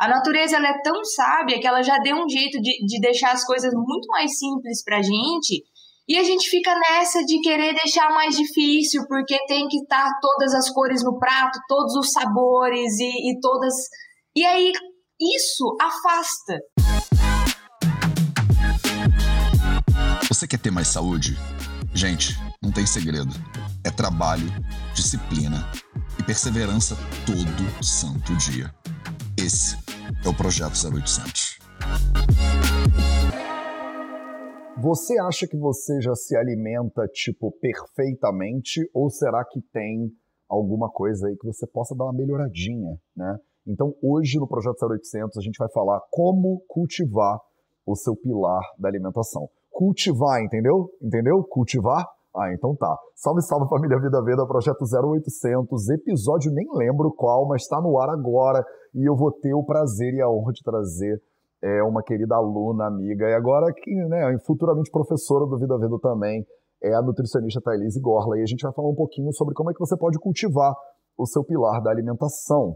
A natureza ela é tão sábia que ela já deu um jeito de, de deixar as coisas muito mais simples pra gente. E a gente fica nessa de querer deixar mais difícil, porque tem que estar todas as cores no prato, todos os sabores e, e todas. E aí, isso afasta. Você quer ter mais saúde? Gente, não tem segredo. É trabalho, disciplina e perseverança todo santo dia. Esse é o Projeto 0800. Você acha que você já se alimenta, tipo, perfeitamente? Ou será que tem alguma coisa aí que você possa dar uma melhoradinha, né? Então, hoje no Projeto 0800, a gente vai falar como cultivar o seu pilar da alimentação. Cultivar, entendeu? Entendeu? Cultivar? Ah, então tá. Salve, salve família Vida Veda, Projeto 0800, episódio nem lembro qual, mas está no ar agora e eu vou ter o prazer e a honra de trazer é, uma querida aluna, amiga, e agora que, né, futuramente professora do Vida Veda também, é a nutricionista Thailise Gorla, e a gente vai falar um pouquinho sobre como é que você pode cultivar o seu pilar da alimentação.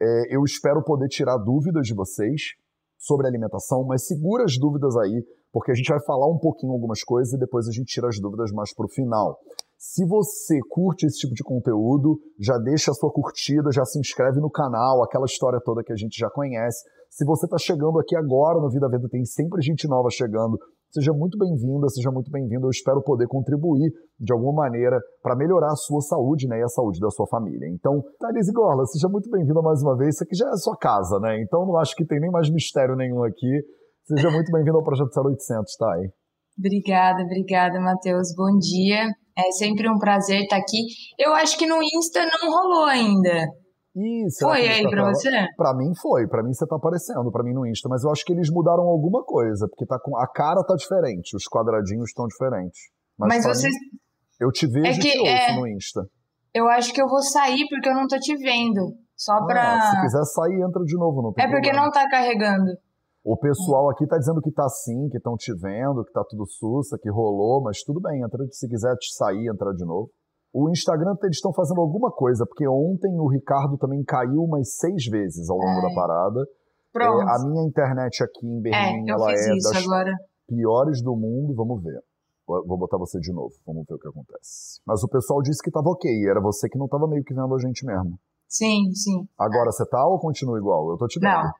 É, eu espero poder tirar dúvidas de vocês sobre alimentação, mas segura as dúvidas aí, porque a gente vai falar um pouquinho algumas coisas e depois a gente tira as dúvidas mais para o final. Se você curte esse tipo de conteúdo, já deixa a sua curtida, já se inscreve no canal, aquela história toda que a gente já conhece. Se você está chegando aqui agora no Vida Veda, tem sempre gente nova chegando. Seja muito bem-vinda, seja muito bem-vindo. Eu espero poder contribuir de alguma maneira para melhorar a sua saúde né, e a saúde da sua família. Então, Thalise Gorla, seja muito bem-vinda mais uma vez. Isso aqui já é a sua casa, né? Então, não acho que tem nem mais mistério nenhum aqui. Seja muito bem-vindo ao Projeto 0800, tá aí. Obrigada, obrigada, Matheus. Bom dia. É sempre um prazer estar aqui. Eu acho que no Insta não rolou ainda. Isso. Foi aí pra, pra você? Pra mim foi. Pra mim você tá aparecendo, pra mim no Insta. Mas eu acho que eles mudaram alguma coisa, porque tá com a cara tá diferente, os quadradinhos estão diferentes. Mas, mas você... Mim, eu te vejo é que, te ouço é... no Insta. Eu acho que eu vou sair porque eu não tô te vendo. Só ah, pra. Se quiser sair, entra de novo. Não tem é porque problema. não tá carregando. O pessoal aqui tá dizendo que tá sim, que estão te vendo, que tá tudo sussa, que rolou, mas tudo bem, entra, se quiser te sair, entrar de novo. O Instagram, eles estão fazendo alguma coisa, porque ontem o Ricardo também caiu umas seis vezes ao longo é. da parada. Pronto. É, a minha internet aqui em Berlim, é, ela é das agora. piores do mundo. Vamos ver. Vou botar você de novo, vamos ver o que acontece. Mas o pessoal disse que tava ok, era você que não tava meio que vendo a gente mesmo. Sim, sim. Agora você tá ou continua igual? Eu tô te vendo. Não,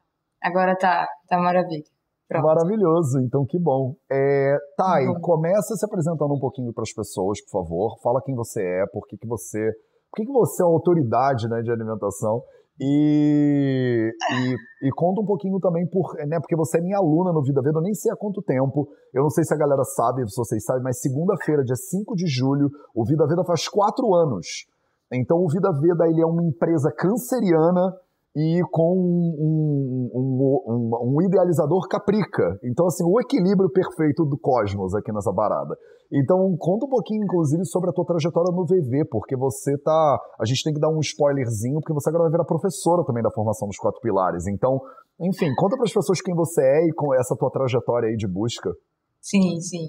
agora tá, tá maravilha. Pronto. Maravilhoso, então que bom. É, Thay, uhum. começa se apresentando um pouquinho para as pessoas, por favor. Fala quem você é, por que, que você. Por que, que você é uma autoridade né, de alimentação? E, e, e, conta um pouquinho também, por, né, porque você é minha aluna no Vida Veda, eu nem sei há quanto tempo, eu não sei se a galera sabe, se vocês sabem, mas segunda-feira, dia 5 de julho, o Vida Veda faz quatro anos. Então o Vida Veda ele é uma empresa canceriana e com um, um, um, um, idealizador caprica. Então, assim, o equilíbrio perfeito do cosmos aqui nessa parada. Então, conta um pouquinho, inclusive, sobre a tua trajetória no VV, porque você tá. A gente tem que dar um spoilerzinho, porque você agora vai virar professora também da formação dos quatro pilares. Então, enfim, conta para as pessoas quem você é e com essa tua trajetória aí de busca. Sim, sim.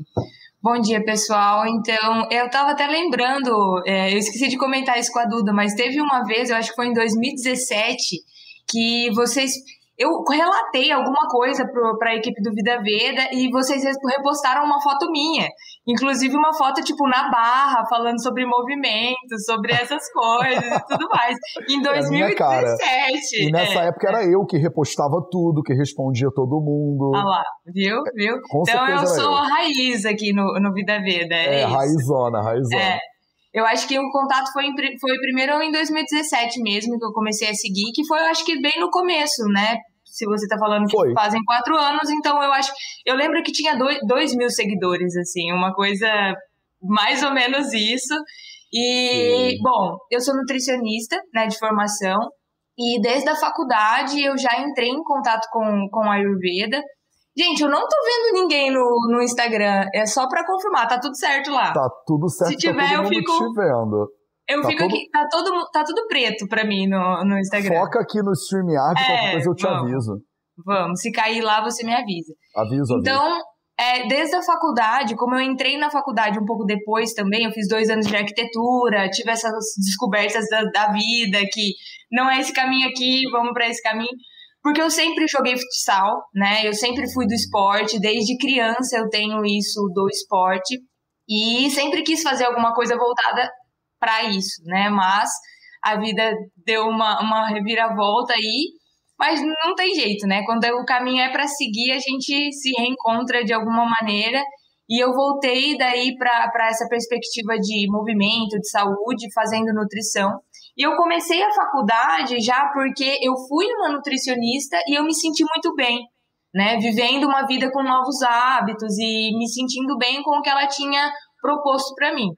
Bom dia, pessoal. Então, eu estava até lembrando, é, eu esqueci de comentar isso com a Duda, mas teve uma vez, eu acho que foi em 2017 que vocês eu relatei alguma coisa para a equipe do Vida Veda e vocês repostaram uma foto minha. Inclusive uma foto, tipo, na barra, falando sobre movimento, sobre essas coisas e tudo mais. Em 2017. É e nessa é. época era eu que repostava tudo, que respondia todo mundo. Ah lá, viu? Viu? Com então eu sou eu. a raiz aqui no, no Vida Veda. É, é raizona, raizona. É. Eu acho que o contato foi, foi primeiro em 2017 mesmo que eu comecei a seguir, que foi, eu acho que bem no começo, né? Se você tá falando que foi. fazem quatro anos, então eu acho. Eu lembro que tinha dois, dois mil seguidores, assim, uma coisa mais ou menos isso. E, Sim. bom, eu sou nutricionista, né, de formação, e desde a faculdade eu já entrei em contato com, com a Ayurveda. Gente, eu não tô vendo ninguém no, no Instagram. É só pra confirmar, tá tudo certo lá. Tá tudo certo, Se tiver, tá eu fico. Te vendo. Eu tá fico todo... aqui, tá, todo, tá tudo preto pra mim no, no Instagram. Foca aqui no StreamYard, é, qualquer coisa eu te vamos, aviso. Vamos, se cair lá, você me avisa. Aviso, Então, aviso. É, desde a faculdade, como eu entrei na faculdade um pouco depois também, eu fiz dois anos de arquitetura, tive essas descobertas da, da vida, que não é esse caminho aqui, vamos para esse caminho. Porque eu sempre joguei futsal, né? Eu sempre fui do esporte, desde criança eu tenho isso do esporte e sempre quis fazer alguma coisa voltada para isso, né? Mas a vida deu uma, uma reviravolta aí, mas não tem jeito, né? Quando o caminho é para seguir, a gente se reencontra de alguma maneira. E eu voltei daí para essa perspectiva de movimento, de saúde, fazendo nutrição. E eu comecei a faculdade já porque eu fui uma nutricionista e eu me senti muito bem, né? Vivendo uma vida com novos hábitos e me sentindo bem com o que ela tinha proposto para mim.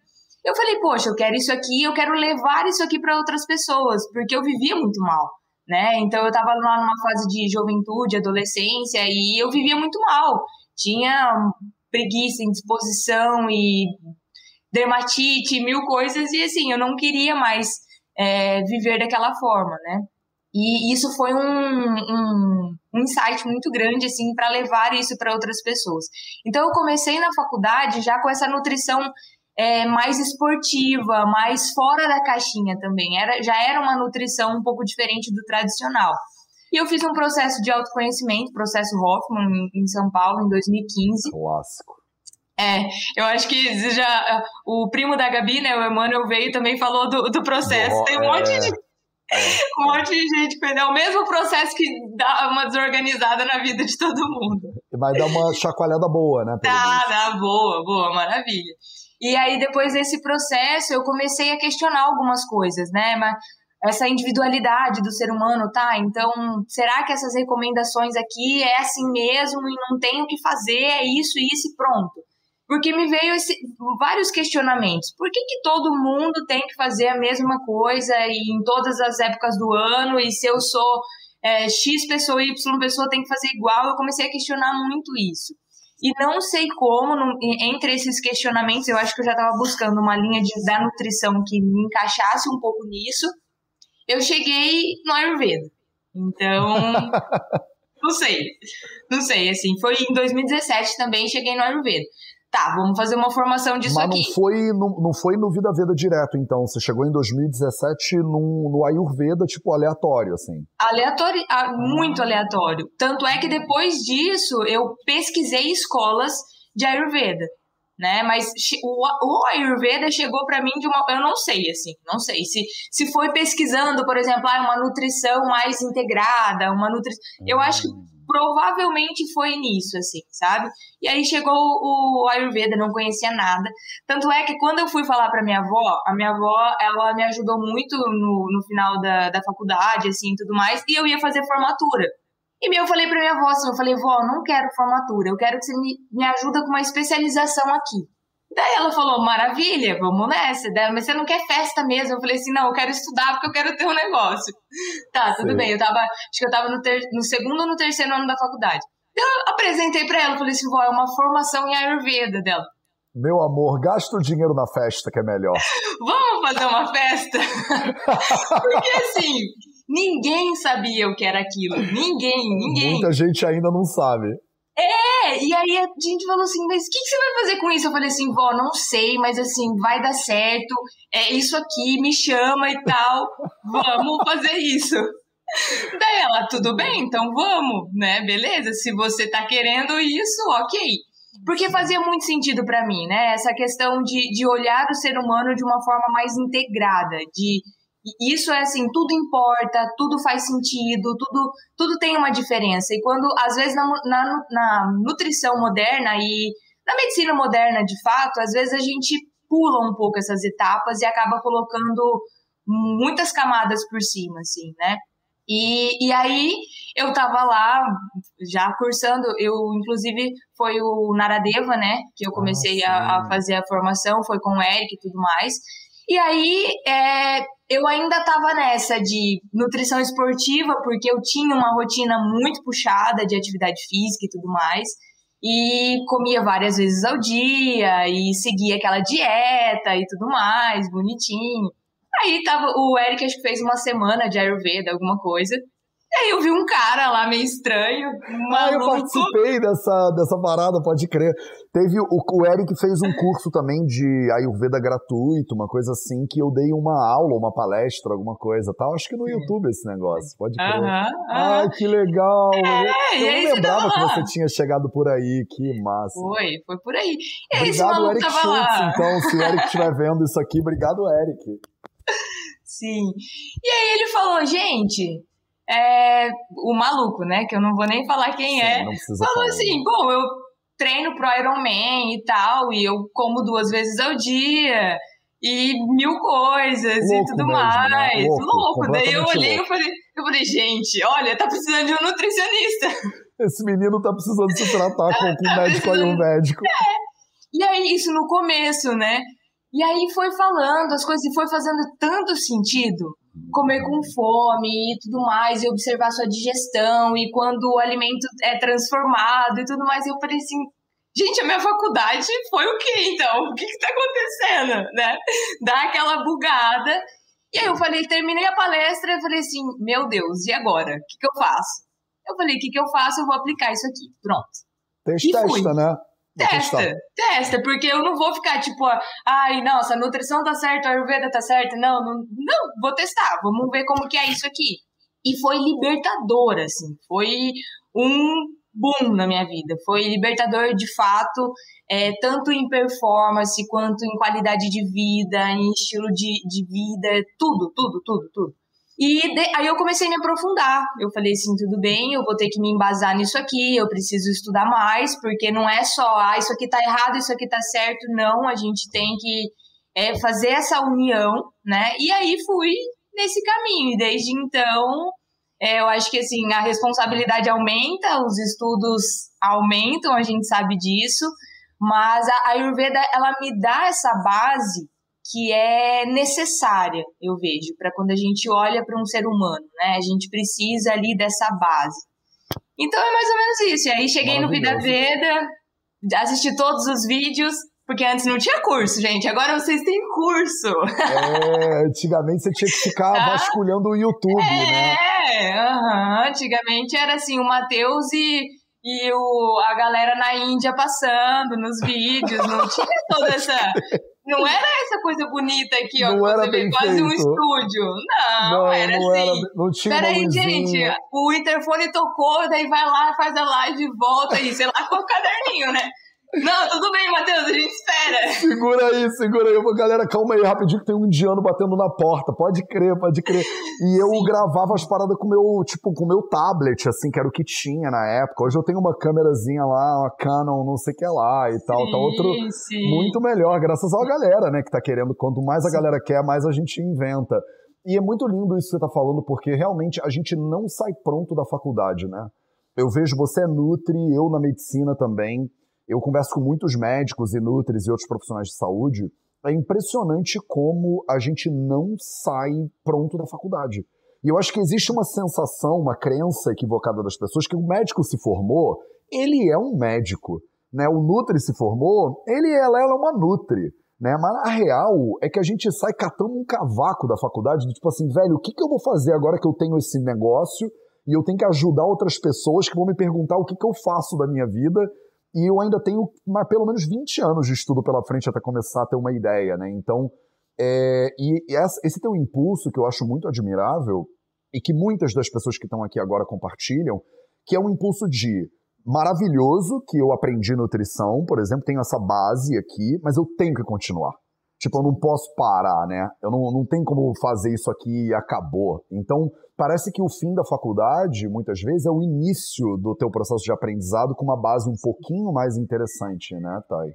Eu falei, poxa, eu quero isso aqui, eu quero levar isso aqui para outras pessoas, porque eu vivia muito mal, né? Então eu estava lá numa fase de juventude, adolescência e eu vivia muito mal. Tinha preguiça, indisposição e dermatite, mil coisas e assim, eu não queria mais é, viver daquela forma, né? E isso foi um, um, um insight muito grande, assim, para levar isso para outras pessoas. Então, eu comecei na faculdade já com essa nutrição é, mais esportiva, mais fora da caixinha também. Era, já era uma nutrição um pouco diferente do tradicional. E eu fiz um processo de autoconhecimento, processo Hoffman, em São Paulo, em 2015. Clássico. É, eu acho que já o primo da Gabi, né, o Emmanuel veio também falou do, do processo. Tem um monte de é. um monte de gente perdeu o mesmo processo que dá uma desorganizada na vida de todo mundo. Vai dar uma chacoalhada boa, né? Tá, dá, boa, boa, maravilha. E aí, depois desse processo, eu comecei a questionar algumas coisas, né? Mas essa individualidade do ser humano, tá? Então, será que essas recomendações aqui é assim mesmo e não tem o que fazer, é isso, isso e pronto? Porque me veio esse, vários questionamentos. Por que, que todo mundo tem que fazer a mesma coisa e em todas as épocas do ano? E se eu sou é, X pessoa e Y pessoa tem que fazer igual? Eu comecei a questionar muito isso. E não sei como, no, entre esses questionamentos, eu acho que eu já estava buscando uma linha de, da nutrição que me encaixasse um pouco nisso. Eu cheguei no Ayurveda. Então, não sei. Não sei, assim, foi em 2017 também cheguei no Ayurveda tá, vamos fazer uma formação disso Mas aqui. Mas não foi, no, não foi no Vida Veda direto, então. Você chegou em 2017 num, no Ayurveda, tipo, aleatório, assim. Aleatório, ah, muito aleatório. Tanto é que depois disso, eu pesquisei escolas de Ayurveda. Né? Mas o, o Ayurveda chegou para mim de uma. Eu não sei, assim, não sei. Se, se foi pesquisando, por exemplo, ah, uma nutrição mais integrada, uma nutrição. Eu acho que hum provavelmente foi nisso, assim, sabe? E aí chegou o Ayurveda, não conhecia nada. Tanto é que quando eu fui falar pra minha avó, a minha avó, ela me ajudou muito no, no final da, da faculdade, assim, tudo mais, e eu ia fazer formatura. E eu falei pra minha avó assim, eu falei, vó, não quero formatura, eu quero que você me, me ajuda com uma especialização aqui. Daí ela falou, maravilha, vamos nessa. Daí, mas você não quer festa mesmo? Eu falei assim, não, eu quero estudar porque eu quero ter um negócio. Tá, tudo Sim. bem. Eu tava, acho que eu tava no, ter, no segundo ou no terceiro ano da faculdade. Eu apresentei pra ela, falei assim, vó, é uma formação em Ayurveda dela. Meu amor, gasta o dinheiro na festa que é melhor. Vamos fazer uma festa? porque assim, ninguém sabia o que era aquilo. Ninguém, ninguém. Muita gente ainda não sabe. É, e aí a gente falou assim, mas o que, que, você vai fazer com isso? Eu falei assim, vó, não sei, mas assim, vai dar certo, é isso aqui, me chama e tal, vamos fazer isso. Daí ela, tudo bem, então vamos, né, beleza, se você tá querendo isso, ok. Porque fazia muito sentido para mim, né, essa questão de, de olhar o ser humano de uma forma mais integrada, de isso é assim, tudo importa, tudo faz sentido, tudo, tudo tem uma diferença. E quando, às vezes, na, na, na nutrição moderna e na medicina moderna, de fato, às vezes a gente pula um pouco essas etapas e acaba colocando muitas camadas por cima, assim, né? E, e aí eu tava lá já cursando, eu inclusive foi o Naradeva, né, que eu comecei ah, a, a, fazer a formação, foi com o Eric e tudo mais. E aí é, eu ainda estava nessa de nutrição esportiva, porque eu tinha uma rotina muito puxada de atividade física e tudo mais. E comia várias vezes ao dia, e seguia aquela dieta e tudo mais, bonitinho. Aí tava, o Eric acho que fez uma semana de Ayurveda, alguma coisa. E aí eu vi um cara lá meio estranho, maluco. Ah, eu participei dessa, dessa parada, pode crer. Teve o, o Eric fez um curso também de Ayurveda gratuito, uma coisa assim, que eu dei uma aula, uma palestra, alguma coisa tal. Acho que no YouTube esse negócio, pode crer. Uh -huh, uh -huh. Ai, que legal! É, eu não lembrava que você tinha chegado por aí, que massa. Foi, foi por aí. E aí, obrigado, Eric Schultz, lá. então, se o Eric estiver vendo isso aqui, obrigado, Eric. Sim. E aí ele falou, gente, é, o maluco, né? Que eu não vou nem falar quem Sim, é. Falou falar. assim: bom, eu treino pro Ironman e tal, e eu como duas vezes ao dia, e mil coisas louco e tudo mesmo, né? mais. Né? Louco, louco. Daí eu olhei e falei, eu falei, gente, olha, tá precisando de um nutricionista. Esse menino tá precisando se tratar com, com um tá médico ayurvédico. É. E aí, isso no começo, né? E aí foi falando as coisas e foi fazendo tanto sentido comer com fome e tudo mais, e observar sua digestão, e quando o alimento é transformado e tudo mais. Eu falei assim, gente, a minha faculdade foi o quê então? O que que tá acontecendo, né? Dá aquela bugada. E aí eu falei, terminei a palestra e falei assim, meu Deus, e agora? O que que eu faço? Eu falei, o que que eu faço? Eu vou aplicar isso aqui. Pronto. Testa, testa, né? Testa, testa, porque eu não vou ficar tipo, ai, nossa, a nutrição tá certa, a Ayurveda tá certa. Não, não, não, vou testar, vamos ver como que é isso aqui. E foi libertador, assim, foi um boom na minha vida. Foi libertador de fato, é, tanto em performance quanto em qualidade de vida, em estilo de, de vida, tudo, tudo, tudo, tudo. E de, aí eu comecei a me aprofundar. Eu falei assim, tudo bem, eu vou ter que me embasar nisso aqui, eu preciso estudar mais, porque não é só, ah, isso aqui tá errado, isso aqui tá certo. Não, a gente tem que é, fazer essa união, né? E aí fui nesse caminho. E desde então, é, eu acho que assim, a responsabilidade aumenta, os estudos aumentam, a gente sabe disso. Mas a Ayurveda, ela me dá essa base que é necessária, eu vejo, para quando a gente olha para um ser humano, né? A gente precisa ali dessa base. Então é mais ou menos isso. E aí cheguei no Vida Veda, assisti todos os vídeos, porque antes não tinha curso, gente. Agora vocês têm curso. É, antigamente você tinha que ficar tá? vasculhando o YouTube, é, né? É, uh -huh. antigamente era assim, o Matheus e, e o, a galera na Índia passando nos vídeos, não tinha toda essa não era essa coisa bonita aqui, ó. Não era você bem quase feito. um estúdio. Não, não era não assim. Era, não tinha Peraí, gente, o interfone tocou, daí vai lá, faz a live e volta e sei lá com o caderninho, né? Não, tudo bem, Matheus, a gente espera. Segura aí, segura aí. Galera, calma aí, rapidinho, que tem um indiano batendo na porta. Pode crer, pode crer. E eu Sim. gravava as paradas com meu, tipo, com meu tablet, assim, que era o que tinha na época. Hoje eu tenho uma câmerazinha lá, uma Canon, não sei o que lá e tal. Sim, tá outro sim. muito melhor, graças à galera, né, que tá querendo. Quanto mais a galera quer, mais a gente inventa. E é muito lindo isso que você tá falando, porque realmente a gente não sai pronto da faculdade, né? Eu vejo você é Nutri, eu na medicina também eu converso com muitos médicos e nutris e outros profissionais de saúde. É impressionante como a gente não sai pronto da faculdade. E eu acho que existe uma sensação, uma crença equivocada das pessoas que o médico se formou, ele é um médico. Né? O Nutri se formou, ele ela, ela é uma Nutri. Né? Mas a real é que a gente sai catando um cavaco da faculdade, do tipo assim, velho, o que, que eu vou fazer agora que eu tenho esse negócio e eu tenho que ajudar outras pessoas que vão me perguntar o que, que eu faço da minha vida e eu ainda tenho uma, pelo menos 20 anos de estudo pela frente até começar a ter uma ideia, né? Então, é, e esse teu impulso que eu acho muito admirável e que muitas das pessoas que estão aqui agora compartilham, que é um impulso de maravilhoso que eu aprendi nutrição, por exemplo, tenho essa base aqui, mas eu tenho que continuar. Tipo, eu não posso parar, né? Eu não, não tenho como fazer isso aqui e acabou. Então, parece que o fim da faculdade, muitas vezes, é o início do teu processo de aprendizado com uma base um pouquinho mais interessante, né, Thay?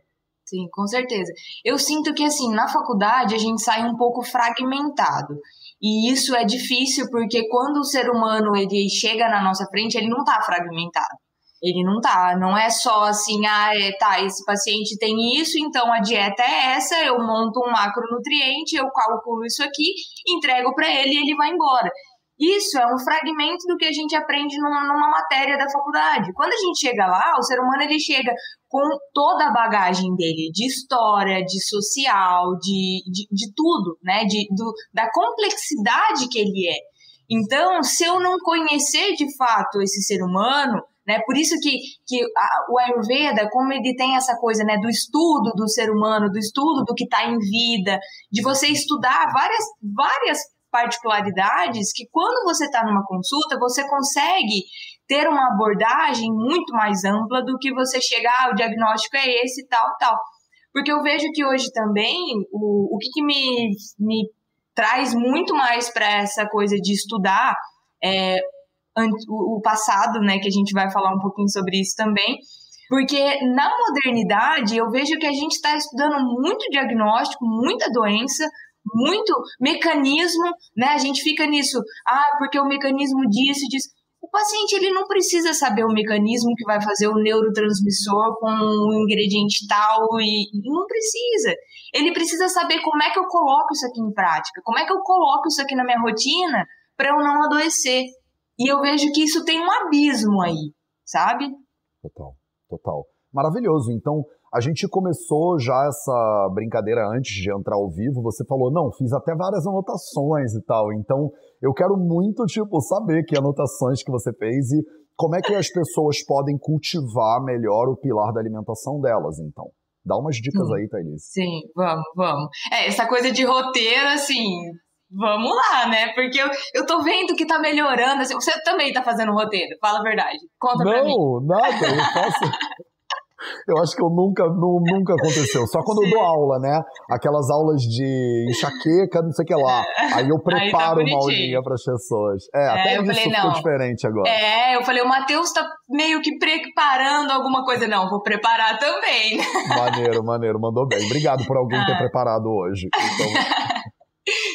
Sim, com certeza. Eu sinto que, assim, na faculdade a gente sai um pouco fragmentado. E isso é difícil porque quando o ser humano ele chega na nossa frente, ele não está fragmentado. Ele não tá, não é só assim, ah, é, tá, esse paciente tem isso, então a dieta é essa, eu monto um macronutriente, eu calculo isso aqui, entrego para ele e ele vai embora. Isso é um fragmento do que a gente aprende numa, matéria da faculdade. Quando a gente chega lá, o ser humano ele chega com toda a bagagem dele, de história, de social, de, de, de tudo, né? De, do, da complexidade que ele é. Então, se eu não conhecer de fato esse ser humano, né, por isso que, que a, o Ayurveda, como ele tem essa coisa né, do estudo do ser humano, do estudo do que está em vida, de você estudar várias, várias particularidades que quando você está numa consulta, você consegue ter uma abordagem muito mais ampla do que você chegar, ah, o diagnóstico é esse, tal, tal. Porque eu vejo que hoje também, o, o que, que me, me traz muito mais para essa coisa de estudar é, o passado, né, que a gente vai falar um pouquinho sobre isso também, porque na modernidade eu vejo que a gente está estudando muito diagnóstico, muita doença, muito mecanismo, né? A gente fica nisso, ah, porque o mecanismo disso, disso. O paciente ele não precisa saber o mecanismo que vai fazer o neurotransmissor com um ingrediente tal e não precisa. Ele precisa saber como é que eu coloco isso aqui em prática, como é que eu coloco isso aqui na minha rotina para eu não adoecer. E eu vejo que isso tem um abismo aí, sabe? Total, total. Maravilhoso. Então, a gente começou já essa brincadeira antes de entrar ao vivo. Você falou, não, fiz até várias anotações e tal. Então, eu quero muito, tipo, saber que anotações que você fez e como é que as pessoas podem cultivar melhor o pilar da alimentação delas, então. Dá umas dicas aí, Thaís. Sim, vamos, vamos. É, essa coisa de roteiro, assim, vamos lá, né? Porque eu, eu tô vendo que tá melhorando. Assim, você também tá fazendo roteiro, fala a verdade. Conta não, pra mim. Não, nada, eu faço. Eu acho que eu nunca, nunca aconteceu. Só quando Sim. eu dou aula, né? Aquelas aulas de enxaqueca, não sei o que lá. Aí eu preparo Aí tá uma aulinha para as pessoas. É, é até isso falei, ficou diferente agora. É, eu falei, o Matheus tá meio que preparando alguma coisa. Não, vou preparar também. Maneiro, maneiro, mandou bem. Obrigado por alguém ah. ter preparado hoje. Então...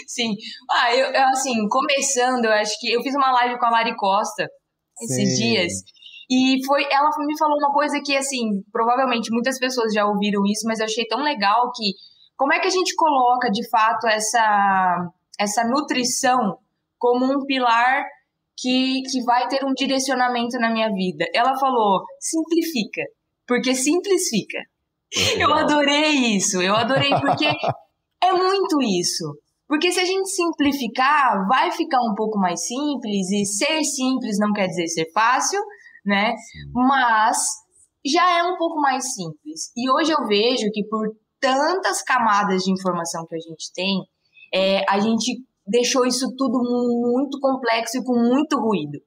Sim. Ah, eu, eu, assim, começando, eu acho que eu fiz uma live com a Mari Costa esses Sim. dias. E foi, ela me falou uma coisa que, assim, provavelmente muitas pessoas já ouviram isso, mas eu achei tão legal que como é que a gente coloca de fato essa, essa nutrição como um pilar que, que vai ter um direcionamento na minha vida? Ela falou: simplifica, porque simplifica. Eu adorei isso, eu adorei porque é muito isso. Porque se a gente simplificar, vai ficar um pouco mais simples, e ser simples não quer dizer ser fácil, né? Mas já é um pouco mais simples. E hoje eu vejo que por tantas camadas de informação que a gente tem, é, a gente deixou isso tudo muito complexo e com muito ruído.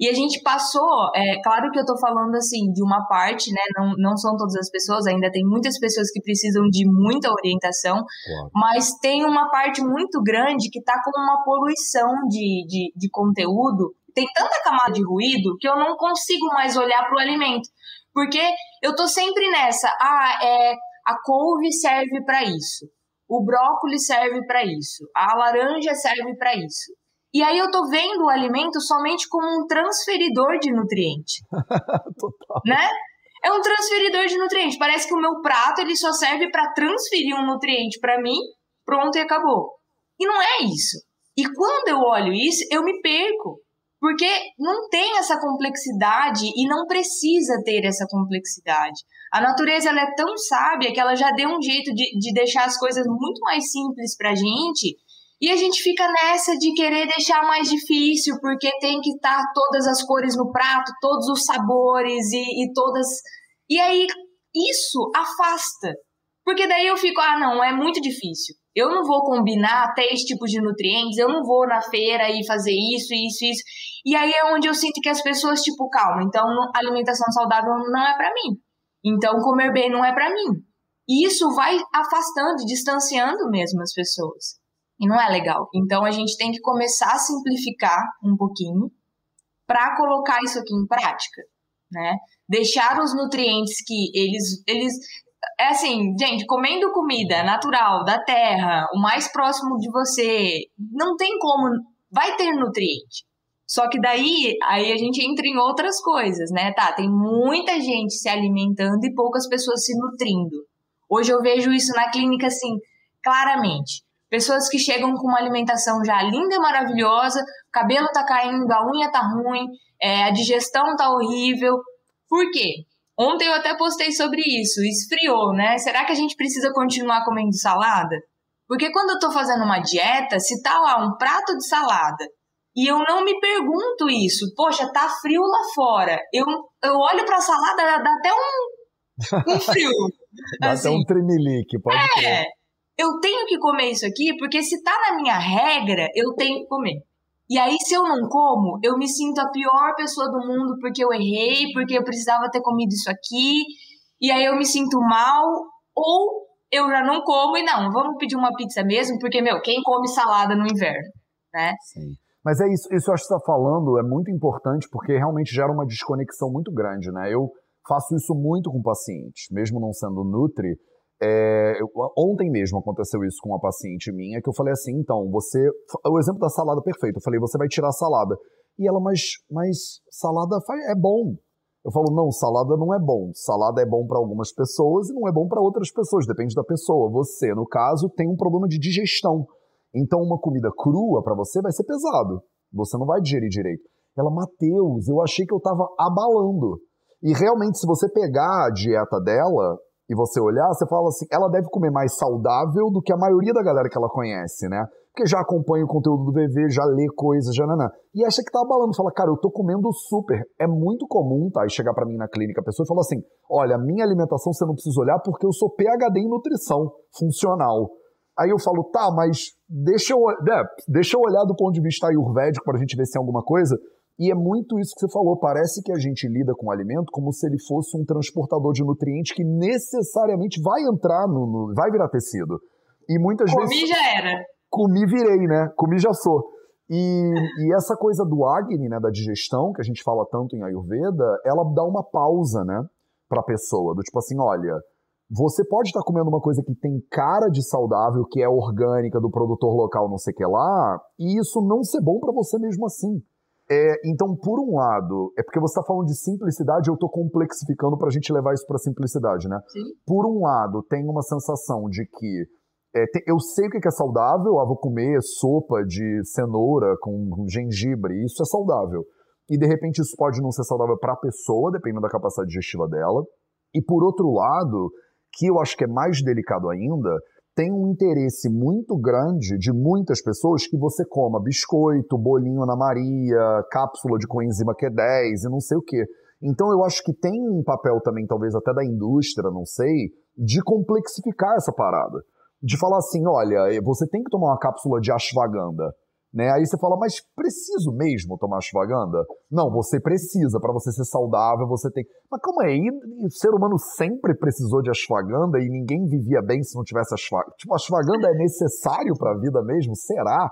E a gente passou, é claro que eu tô falando assim de uma parte, né? Não, não são todas as pessoas, ainda tem muitas pessoas que precisam de muita orientação, claro. mas tem uma parte muito grande que tá com uma poluição de, de, de conteúdo tem tanta camada de ruído que eu não consigo mais olhar para o alimento. Porque eu tô sempre nessa, ah, é, a couve serve para isso, o brócolis serve para isso, a laranja serve para isso. E aí eu tô vendo o alimento somente como um transferidor de nutriente. Total. Né? É um transferidor de nutriente. Parece que o meu prato ele só serve para transferir um nutriente para mim, pronto e acabou. E não é isso. E quando eu olho isso, eu me perco. Porque não tem essa complexidade e não precisa ter essa complexidade. A natureza ela é tão sábia que ela já deu um jeito de, de deixar as coisas muito mais simples pra gente. E a gente fica nessa de querer deixar mais difícil, porque tem que estar tá todas as cores no prato, todos os sabores e, e todas. E aí, isso afasta. Porque daí eu fico, ah, não, é muito difícil. Eu não vou combinar três tipos de nutrientes, eu não vou na feira e fazer isso, isso, isso. E aí é onde eu sinto que as pessoas, tipo, calma, então alimentação saudável não é para mim. Então comer bem não é para mim. E isso vai afastando, distanciando mesmo as pessoas. E não é legal. Então a gente tem que começar a simplificar um pouquinho para colocar isso aqui em prática, né? Deixar os nutrientes que eles eles é assim, gente, comendo comida natural da terra, o mais próximo de você, não tem como vai ter nutriente. Só que daí, aí a gente entra em outras coisas, né? Tá, tem muita gente se alimentando e poucas pessoas se nutrindo. Hoje eu vejo isso na clínica, assim, claramente. Pessoas que chegam com uma alimentação já linda maravilhosa, cabelo tá caindo, a unha tá ruim, é, a digestão tá horrível. Por quê? Ontem eu até postei sobre isso, esfriou, né? Será que a gente precisa continuar comendo salada? Porque quando eu tô fazendo uma dieta, se tá lá um prato de salada E eu não me pergunto isso. Poxa, tá frio lá fora. Eu, eu olho pra salada, dá até um, um frio. dá assim. até um tremelique, pode É, ter. eu tenho que comer isso aqui, porque se tá na minha regra, eu tenho que comer. E aí, se eu não como, eu me sinto a pior pessoa do mundo porque eu errei, porque eu precisava ter comido isso aqui. E aí eu me sinto mal. Ou eu já não como e não, vamos pedir uma pizza mesmo, porque, meu, quem come salada no inverno, né? Sim. Mas é isso, isso eu acho que você está falando é muito importante porque realmente gera uma desconexão muito grande, né? Eu faço isso muito com pacientes, mesmo não sendo Nutri. É, eu, ontem mesmo aconteceu isso com uma paciente minha, que eu falei assim, então, você... O exemplo da salada perfeito, eu falei, você vai tirar a salada. E ela, mas, mas salada é bom. Eu falo, não, salada não é bom. Salada é bom para algumas pessoas e não é bom para outras pessoas, depende da pessoa. Você, no caso, tem um problema de digestão. Então, uma comida crua para você vai ser pesado. Você não vai digerir direito. Ela, Mateus, eu achei que eu estava abalando. E realmente, se você pegar a dieta dela e você olhar, você fala assim, ela deve comer mais saudável do que a maioria da galera que ela conhece, né? Porque já acompanha o conteúdo do VV, já lê coisas, já nanã. E acha que tá abalando, fala, cara, eu tô comendo super. É muito comum, tá? E chegar para mim na clínica a pessoa e falar assim: olha, minha alimentação você não precisa olhar porque eu sou PhD em nutrição funcional. Aí eu falo, tá, mas deixa eu, né, deixa eu olhar do ponto de vista ayurvédico para a gente ver se tem alguma coisa. E é muito isso que você falou. Parece que a gente lida com o alimento como se ele fosse um transportador de nutrientes que necessariamente vai entrar no. no vai virar tecido. E muitas Comi vezes. Comi já era. Comi virei, né? Comi já sou. E, e, essa coisa do Agni, né, da digestão, que a gente fala tanto em Ayurveda, ela dá uma pausa, né, para a pessoa, do tipo assim, olha, você pode estar comendo uma coisa que tem cara de saudável, que é orgânica, do produtor local, não sei o que lá, e isso não ser bom para você mesmo assim. É, então, por um lado, é porque você está falando de simplicidade, eu estou complexificando para a gente levar isso para simplicidade, né? Sim. Por um lado, tem uma sensação de que é, te, eu sei o que é saudável, ah, vou comer sopa de cenoura com gengibre, isso é saudável. E de repente isso pode não ser saudável para a pessoa, dependendo da capacidade digestiva dela. E por outro lado, que eu acho que é mais delicado ainda, tem um interesse muito grande de muitas pessoas que você coma biscoito, bolinho na Maria, cápsula de coenzima Q10 e não sei o quê. Então eu acho que tem um papel também, talvez até da indústria, não sei, de complexificar essa parada. De falar assim, olha, você tem que tomar uma cápsula de ashwagandha. Né? Aí você fala, mas preciso mesmo tomar ashwagandha? Não, você precisa, para você ser saudável, você tem. Mas calma aí, o ser humano sempre precisou de ashwagandha e ninguém vivia bem se não tivesse ashwagandha. Tipo, ashwagandha é necessário para a vida mesmo? Será?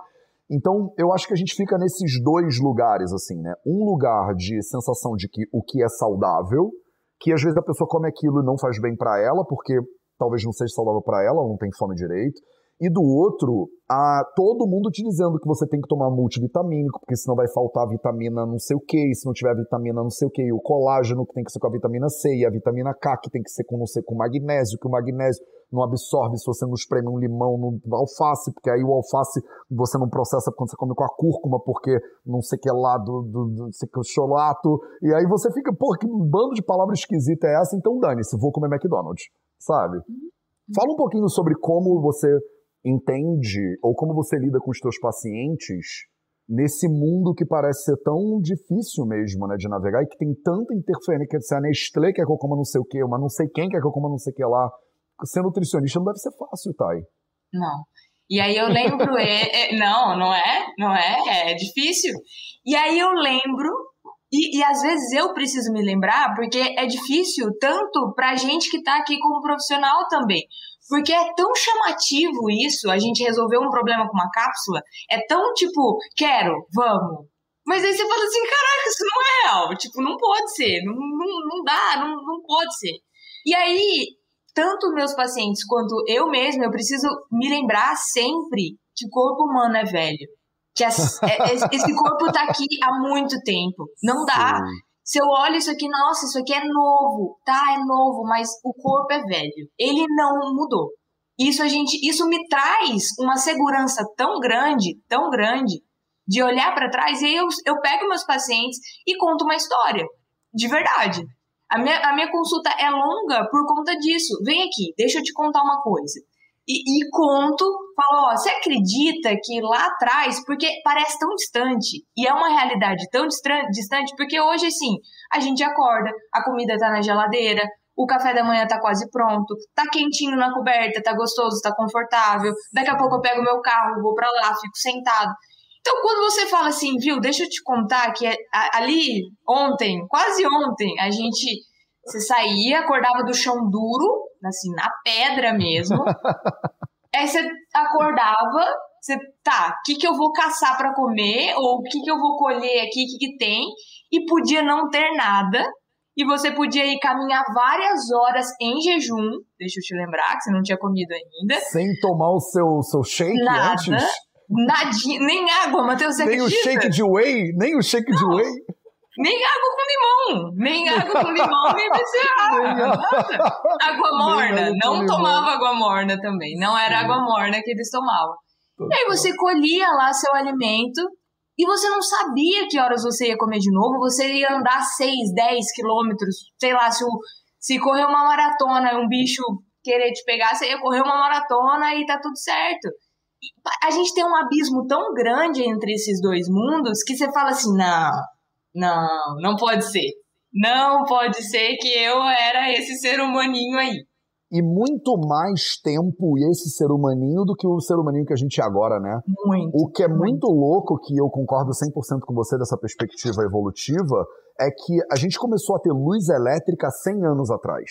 Então, eu acho que a gente fica nesses dois lugares, assim, né? Um lugar de sensação de que o que é saudável, que às vezes a pessoa come aquilo e não faz bem para ela, porque talvez não seja saudável para ela, ela não tem fome direito e do outro, a todo mundo te dizendo que você tem que tomar multivitamínico, porque senão vai faltar vitamina não sei o que, e se não tiver vitamina não sei o que, e o colágeno que tem que ser com a vitamina C, e a vitamina K que tem que ser com não sei com magnésio, que o magnésio não absorve se você não espreme um limão no alface, porque aí o alface você não processa quando você come com a cúrcuma, porque não sei o que é lá do, do, do sei que é cholato, e aí você fica, pô, que bando de palavras esquisita é essa, então dane-se, vou comer McDonald's, sabe? Uhum. Fala um pouquinho sobre como você entende ou como você lida com os teus pacientes nesse mundo que parece ser tão difícil mesmo, né, de navegar e que tem tanta interferência, se a Nestlé quer que eu coma não sei o que, mas não sei quem quer que eu coma não sei o que lá. Ser nutricionista não deve ser fácil, Thay. Não. E aí eu lembro, é, é, não, não é, não é, é difícil. E aí eu lembro, e, e às vezes eu preciso me lembrar, porque é difícil tanto pra gente que tá aqui como profissional também. Porque é tão chamativo isso, a gente resolver um problema com uma cápsula, é tão tipo, quero, vamos. Mas aí você fala assim, caraca, isso não é real. Tipo, não pode ser, não, não, não dá, não, não pode ser. E aí, tanto meus pacientes quanto eu mesma, eu preciso me lembrar sempre que o corpo humano é velho. Que as, é, esse corpo tá aqui há muito tempo. Não dá. Sim. Se eu olho isso aqui, nossa, isso aqui é novo, tá? É novo, mas o corpo é velho. Ele não mudou. Isso a gente, isso me traz uma segurança tão grande, tão grande, de olhar para trás e eu, eu pego meus pacientes e conto uma história, de verdade. A minha, a minha consulta é longa por conta disso. Vem aqui, deixa eu te contar uma coisa. E, e conto, falo, ó, você acredita que lá atrás, porque parece tão distante, e é uma realidade tão distante, porque hoje, assim, a gente acorda, a comida tá na geladeira, o café da manhã tá quase pronto, tá quentinho na coberta, tá gostoso, tá confortável, daqui a pouco eu pego meu carro, vou para lá, fico sentado. Então, quando você fala assim, viu, deixa eu te contar que ali, ontem, quase ontem, a gente, você saía, acordava do chão duro, assim, na pedra mesmo. Aí você acordava, você, tá, o que, que eu vou caçar para comer? Ou o que, que eu vou colher aqui, o que, que tem? E podia não ter nada. E você podia ir caminhar várias horas em jejum. Deixa eu te lembrar que você não tinha comido ainda. Sem tomar o seu, seu shake nada, antes? Nadinha, nem água, Matheus, você Nem acredita? o shake de whey? Nem o shake não. de whey? Nem água com limão. Nem água com limão, nem BCA. Água morna. Não tomava água morna também. Não era água morna que eles tomavam. E aí você colhia lá seu alimento e você não sabia que horas você ia comer de novo. Você ia andar 6, 10 quilômetros. Sei lá, se, o, se correr uma maratona e um bicho querer te pegar, você ia correr uma maratona e tá tudo certo. A gente tem um abismo tão grande entre esses dois mundos que você fala assim, não não, não pode ser. Não pode ser que eu era esse ser humaninho aí. E muito mais tempo esse ser humaninho do que o ser humaninho que a gente é agora, né? Muito. O que é muito, muito louco, que eu concordo 100% com você dessa perspectiva evolutiva, é que a gente começou a ter luz elétrica 100 anos atrás.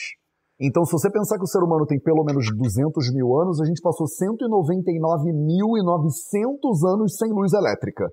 Então, se você pensar que o ser humano tem pelo menos 200 mil anos, a gente passou 199.900 anos sem luz elétrica.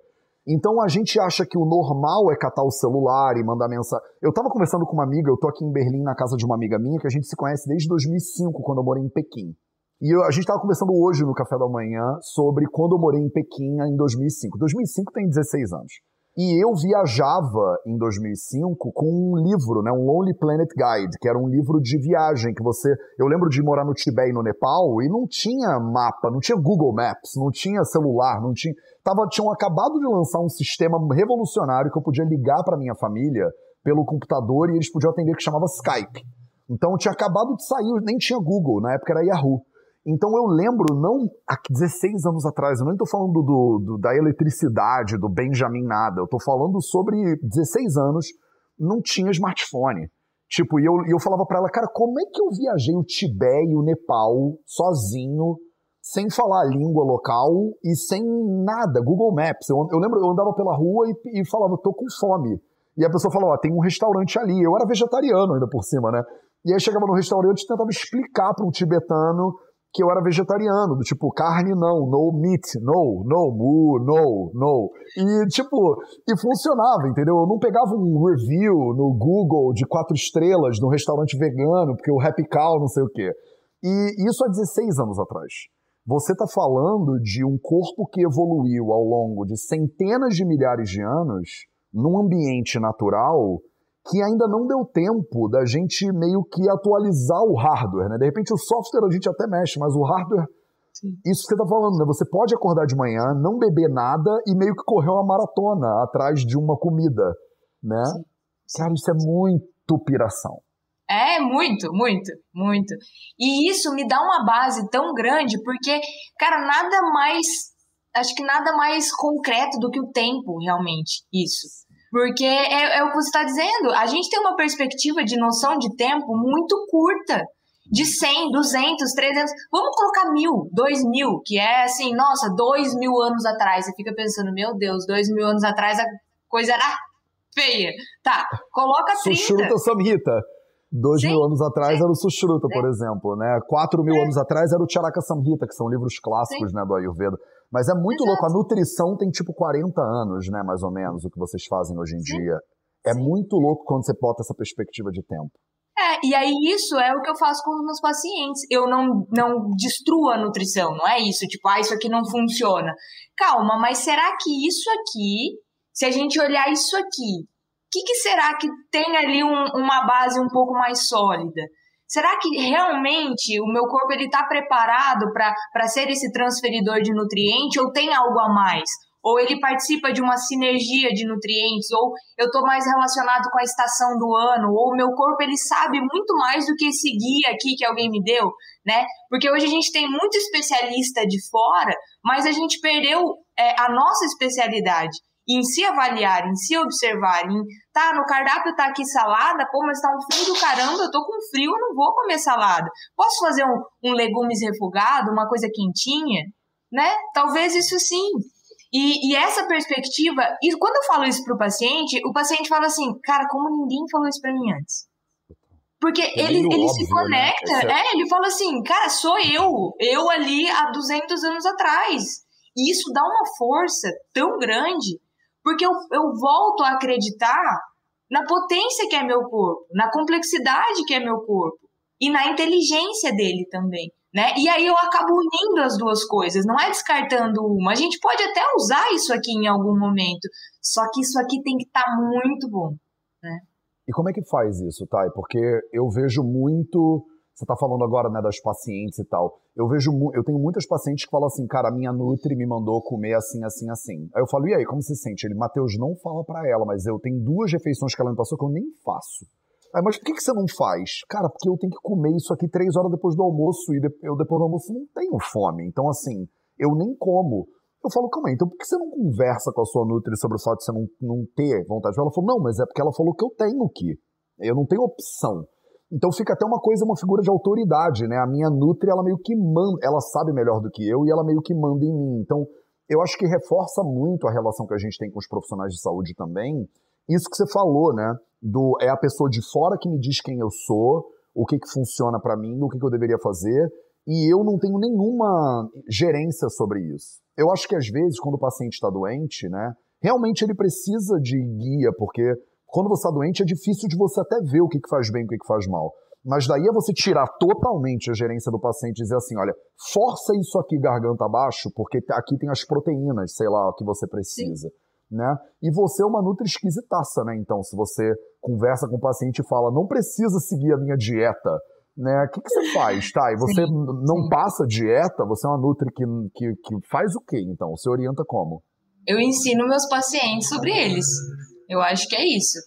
Então a gente acha que o normal é catar o celular e mandar mensagem. Eu tava conversando com uma amiga, eu tô aqui em Berlim na casa de uma amiga minha que a gente se conhece desde 2005, quando eu morei em Pequim. E eu, a gente tava conversando hoje no café da manhã sobre quando eu morei em Pequim em 2005. 2005 tem 16 anos. E eu viajava em 2005 com um livro, né, um Lonely Planet Guide, que era um livro de viagem que você, eu lembro de morar no Tibete e no Nepal e não tinha mapa, não tinha Google Maps, não tinha celular, não tinha, tava, tinham acabado de lançar um sistema revolucionário que eu podia ligar para minha família pelo computador e eles podiam atender que chamava Skype. Então tinha acabado de sair, nem tinha Google, na época era Yahoo. Então eu lembro, não há 16 anos atrás, eu não estou falando do, do, da eletricidade, do Benjamin nada, eu estou falando sobre 16 anos, não tinha smartphone. Tipo, e eu, e eu falava para ela, cara, como é que eu viajei o Tibete e o Nepal sozinho, sem falar a língua local e sem nada, Google Maps. Eu, eu lembro, eu andava pela rua e, e falava, tô com fome. E a pessoa falava, tem um restaurante ali. Eu era vegetariano ainda por cima, né? E aí chegava no restaurante e tentava explicar para um tibetano que eu era vegetariano, do tipo, carne não, no meat, no, no, mu, no, no. E, tipo, e funcionava, entendeu? Eu não pegava um review no Google de quatro estrelas no restaurante vegano, porque o Happy Cow, não sei o quê. E isso há 16 anos atrás. Você está falando de um corpo que evoluiu ao longo de centenas de milhares de anos num ambiente natural que ainda não deu tempo da gente meio que atualizar o hardware, né? De repente o software a gente até mexe, mas o hardware Sim. Isso que você está falando, né? Você pode acordar de manhã, não beber nada e meio que correr uma maratona atrás de uma comida, né? Sim. Cara, isso é muito piração. É, muito, muito, muito. E isso me dá uma base tão grande, porque, cara, nada mais. Acho que nada mais concreto do que o tempo, realmente, isso. Porque é, é o que você está dizendo. A gente tem uma perspectiva de noção de tempo muito curta. De 100, 200, 300. Vamos colocar mil, dois mil, que é assim, nossa, dois mil anos atrás. Você fica pensando, meu Deus, dois mil anos atrás a coisa era feia. Tá, coloca 30. Sushruta Samhita. Dois sim, mil anos atrás sim, era o Sushruta, sim. por exemplo, né? Quatro mil é. anos atrás era o Charaka Samhita, que são livros clássicos, né, do Ayurveda. Mas é muito Exato. louco. A nutrição tem tipo 40 anos, né, mais ou menos, o que vocês fazem hoje em Sim. dia. É Sim. muito louco quando você bota essa perspectiva de tempo. É, e aí isso é o que eu faço com os meus pacientes. Eu não, não destruo a nutrição, não é isso, tipo, ah, isso aqui não funciona. Calma, mas será que isso aqui, se a gente olhar isso aqui, o que, que, será que tem ali um, uma base um pouco mais sólida? Será que realmente o meu corpo ele está preparado para ser esse transferidor de nutriente ou tem algo a mais? ou ele participa de uma sinergia de nutrientes, ou eu estou mais relacionado com a estação do ano, ou o meu corpo ele sabe muito mais do que esse guia aqui que alguém me deu, né? Porque hoje a gente tem muito especialista de fora, mas a gente perdeu é, a nossa especialidade em se avaliar, em se observar, em tá, no cardápio tá aqui salada, pô, mas tá um frio do caramba, eu tô com frio, eu não vou comer salada. Posso fazer um, um legumes refogado, uma coisa quentinha? Né? Talvez isso sim. E, e, essa perspectiva, e quando eu falo isso pro paciente, o paciente fala assim, cara, como ninguém falou isso pra mim antes? Porque é ele, ele óbvio, se né? conecta, né? é, ele fala assim, cara, sou eu, eu ali há 200 anos atrás. E isso dá uma força tão grande porque eu, eu volto a acreditar na potência que é meu corpo, na complexidade que é meu corpo e na inteligência dele também. Né? E aí eu acabo unindo as duas coisas, não é descartando uma. A gente pode até usar isso aqui em algum momento, só que isso aqui tem que estar tá muito bom. Né? E como é que faz isso, Thay? Porque eu vejo muito você está falando agora né, das pacientes e tal. Eu vejo, eu tenho muitas pacientes que falam assim, cara, minha Nutri me mandou comer assim, assim, assim. Aí eu falo, e aí, como se sente? Ele, Matheus, não fala para ela, mas eu tenho duas refeições que ela me passou que eu nem faço. Aí, mas por que, que você não faz? Cara, porque eu tenho que comer isso aqui três horas depois do almoço e eu depois do almoço não tenho fome. Então, assim, eu nem como. Eu falo, calma aí, então por que você não conversa com a sua Nutri sobre o fato de você não, não ter vontade? Ela falou, não, mas é porque ela falou que eu tenho que. Eu não tenho opção. Então fica até uma coisa, uma figura de autoridade, né? A minha Nutri, ela meio que manda, ela sabe melhor do que eu e ela meio que manda em mim. Então, eu acho que reforça muito a relação que a gente tem com os profissionais de saúde também. Isso que você falou, né? Do é a pessoa de fora que me diz quem eu sou, o que que funciona para mim, o que que eu deveria fazer, e eu não tenho nenhuma gerência sobre isso. Eu acho que às vezes quando o paciente está doente, né, realmente ele precisa de guia, porque quando você está doente, é difícil de você até ver o que, que faz bem e o que, que faz mal. Mas daí é você tirar totalmente a gerência do paciente e dizer assim: olha, força isso aqui garganta abaixo, porque aqui tem as proteínas, sei lá, que você precisa. Né? E você é uma nutri esquisitaça, né? Então, se você conversa com o paciente e fala, não precisa seguir a minha dieta, né? O que, que você faz, tá? E você sim, não sim. passa dieta, você é uma nutri que, que, que faz o quê, então? Você orienta como? Eu ensino meus pacientes sobre eles. Eu acho que é isso.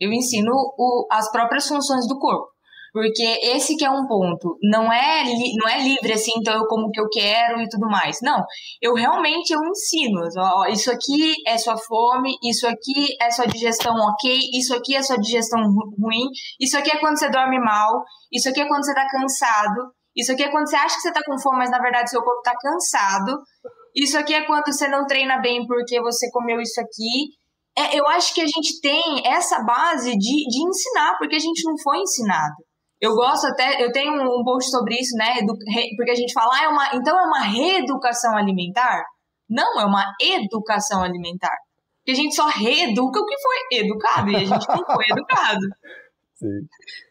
Eu ensino o, as próprias funções do corpo. Porque esse que é um ponto. Não é, li, não é livre assim, então eu como que eu quero e tudo mais. Não. Eu realmente eu ensino. Ó, isso aqui é sua fome, isso aqui é sua digestão ok, isso aqui é sua digestão ruim, isso aqui é quando você dorme mal, isso aqui é quando você tá cansado, isso aqui é quando você acha que você tá com fome, mas na verdade seu corpo tá cansado. Isso aqui é quando você não treina bem porque você comeu isso aqui é, eu acho que a gente tem essa base de, de ensinar, porque a gente não foi ensinado. Eu gosto até, eu tenho um post sobre isso, né? Porque a gente fala, ah, é uma, então é uma reeducação alimentar? Não, é uma educação alimentar. Porque a gente só reeduca o que foi educado e a gente não foi educado. Sim.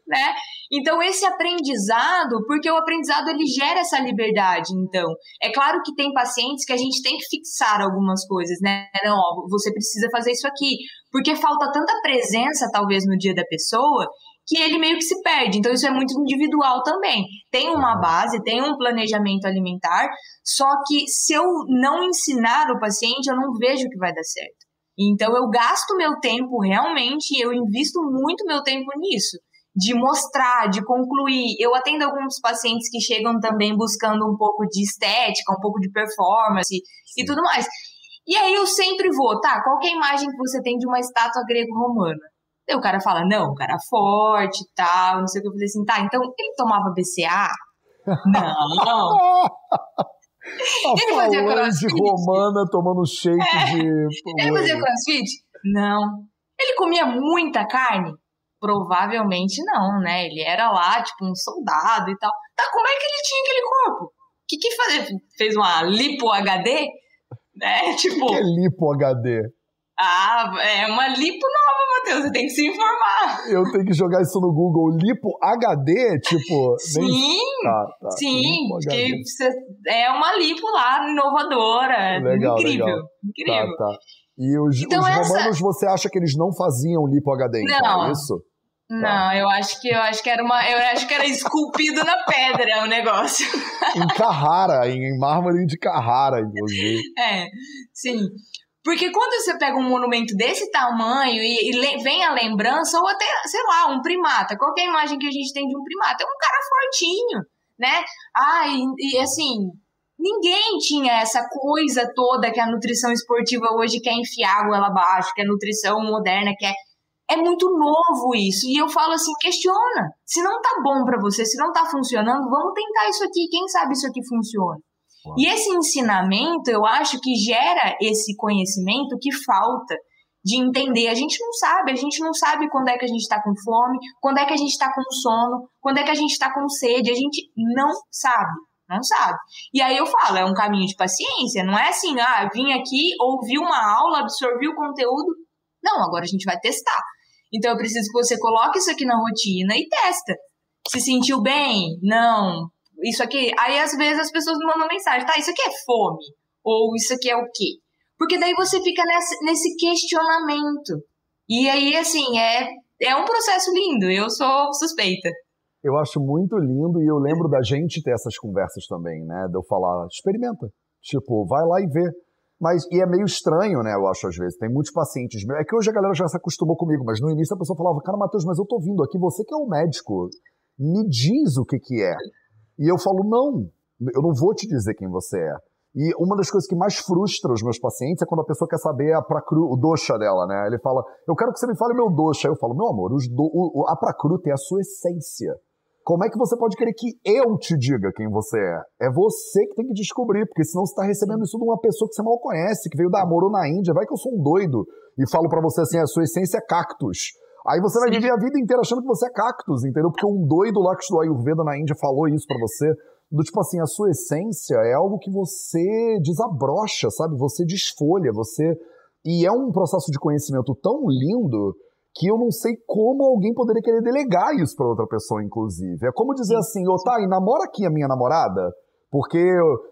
Né? Então esse aprendizado, porque o aprendizado ele gera essa liberdade, então. É claro que tem pacientes que a gente tem que fixar algumas coisas, né? Não, ó, você precisa fazer isso aqui, porque falta tanta presença talvez no dia da pessoa que ele meio que se perde. Então isso é muito individual também. Tem uma base, tem um planejamento alimentar, só que se eu não ensinar o paciente, eu não vejo que vai dar certo. Então eu gasto meu tempo realmente, eu invisto muito meu tempo nisso, de mostrar, de concluir. Eu atendo alguns pacientes que chegam também buscando um pouco de estética, um pouco de performance Sim. e tudo mais. E aí eu sempre vou, tá? Qual é a imagem que você tem de uma estátua grego-romana? Aí o cara fala, não, o cara forte e tal, não sei o que. Eu falei assim, tá, então ele tomava BCA? não. A ele fazia crossfit. romana tomando shake é. de. Ele fazia crossfit? Não. Ele comia muita carne? Provavelmente não, né? Ele era lá, tipo, um soldado e tal. Tá, como é que ele tinha aquele corpo? O que que fazia? Fez uma lipo HD? Né? Tipo. O que é lipo HD? Ah, é uma lipo nova, Matheus. Você tem que se informar. Eu tenho que jogar isso no Google. Lipo HD, tipo. Sim, nem... tá, tá. sim. Porque é uma lipo lá inovadora. Legal, incrível. Legal. Incrível. Tá, tá. E os, então os essa... romanos, você acha que eles não faziam lipo HD? Então, não. é isso? Não, tá. eu acho que eu acho que era uma, eu acho que era esculpido na pedra o negócio. Em Carrara, em mármore de Carrara, inclusive. É, sim. Porque quando você pega um monumento desse tamanho e, e vem a lembrança, ou até, sei lá, um primata, qualquer imagem que a gente tem de um primata, é um cara fortinho, né? Ah, e, e assim, ninguém tinha essa coisa toda que a nutrição esportiva hoje quer enfiar a goela abaixo, que a nutrição moderna quer. É muito novo isso. E eu falo assim, questiona. Se não tá bom para você, se não tá funcionando, vamos tentar isso aqui. Quem sabe isso aqui funciona. E esse ensinamento, eu acho que gera esse conhecimento que falta de entender. A gente não sabe, a gente não sabe quando é que a gente está com fome, quando é que a gente está com sono, quando é que a gente está com sede, a gente não sabe. Não sabe. E aí eu falo, é um caminho de paciência, não é assim, ah, vim aqui, ouvi uma aula, absorvi o conteúdo. Não, agora a gente vai testar. Então eu preciso que você coloque isso aqui na rotina e testa. Se sentiu bem? Não isso aqui. Aí às vezes as pessoas me mandam mensagem, tá, isso aqui é fome? Ou isso aqui é o quê? Porque daí você fica nesse, questionamento. E aí, assim, é, é um processo lindo, eu sou suspeita. Eu acho muito lindo e eu lembro da gente ter essas conversas também, né? De eu falar, experimenta. Tipo, vai lá e vê. Mas, e é meio estranho, né? Eu acho, às vezes. Tem muitos pacientes meus. É que hoje a galera já se acostumou comigo, mas no início a pessoa falava, cara, Matheus, mas eu tô vindo aqui, você que é o médico, me diz o que que é. E eu falo, não, eu não vou te dizer quem você é. E uma das coisas que mais frustra os meus pacientes é quando a pessoa quer saber a pracru, o doxa dela, né? Ele fala, eu quero que você me fale o meu doxa. Eu falo, meu amor, do, o, a pracru tem a sua essência. Como é que você pode querer que eu te diga quem você é? É você que tem que descobrir, porque senão você está recebendo isso de uma pessoa que você mal conhece, que veio da Amor na Índia. Vai que eu sou um doido e falo para você assim, a sua essência é cactus. Aí você vai viver a vida inteira achando que você é cactus, entendeu? Porque um doido lá que estudou Ayurveda na Índia falou isso para você. Do tipo assim, a sua essência é algo que você desabrocha, sabe? Você desfolha, você. E é um processo de conhecimento tão lindo que eu não sei como alguém poderia querer delegar isso para outra pessoa, inclusive. É como dizer assim, ô oh, tá, e namora aqui a minha namorada. Porque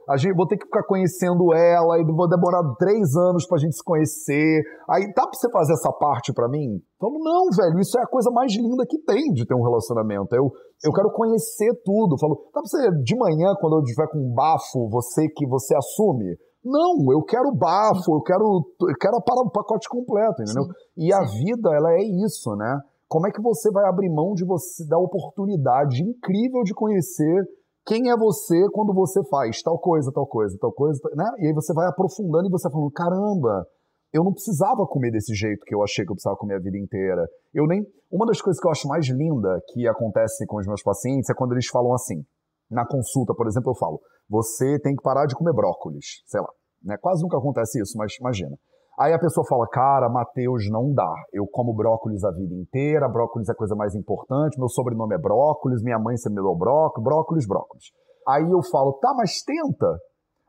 a gente, vou ter que ficar conhecendo ela e vou demorar três anos pra gente se conhecer. Aí dá pra você fazer essa parte para mim? Falo, não, velho, isso é a coisa mais linda que tem de ter um relacionamento. Eu, eu quero conhecer tudo. Falo, dá pra você, de manhã, quando eu estiver com um bafo, você que você assume? Não, eu quero bafo, eu quero, eu quero para o pacote completo, entendeu? Sim, e a vida, ela é isso, né? Como é que você vai abrir mão de você da oportunidade incrível de conhecer quem é você quando você faz tal coisa, tal coisa, tal coisa, né? E aí você vai aprofundando e você vai falando, caramba, eu não precisava comer desse jeito que eu achei que eu precisava comer a vida inteira. Eu nem. Uma das coisas que eu acho mais linda que acontece com os meus pacientes é quando eles falam assim. Na consulta, por exemplo, eu falo: você tem que parar de comer brócolis, sei lá. Né? Quase nunca acontece isso, mas imagina. Aí a pessoa fala, cara, Matheus, não dá. Eu como brócolis a vida inteira, brócolis é a coisa mais importante, meu sobrenome é brócolis, minha mãe se me deu brócolis, brócolis, brócolis. Aí eu falo, tá, mas tenta.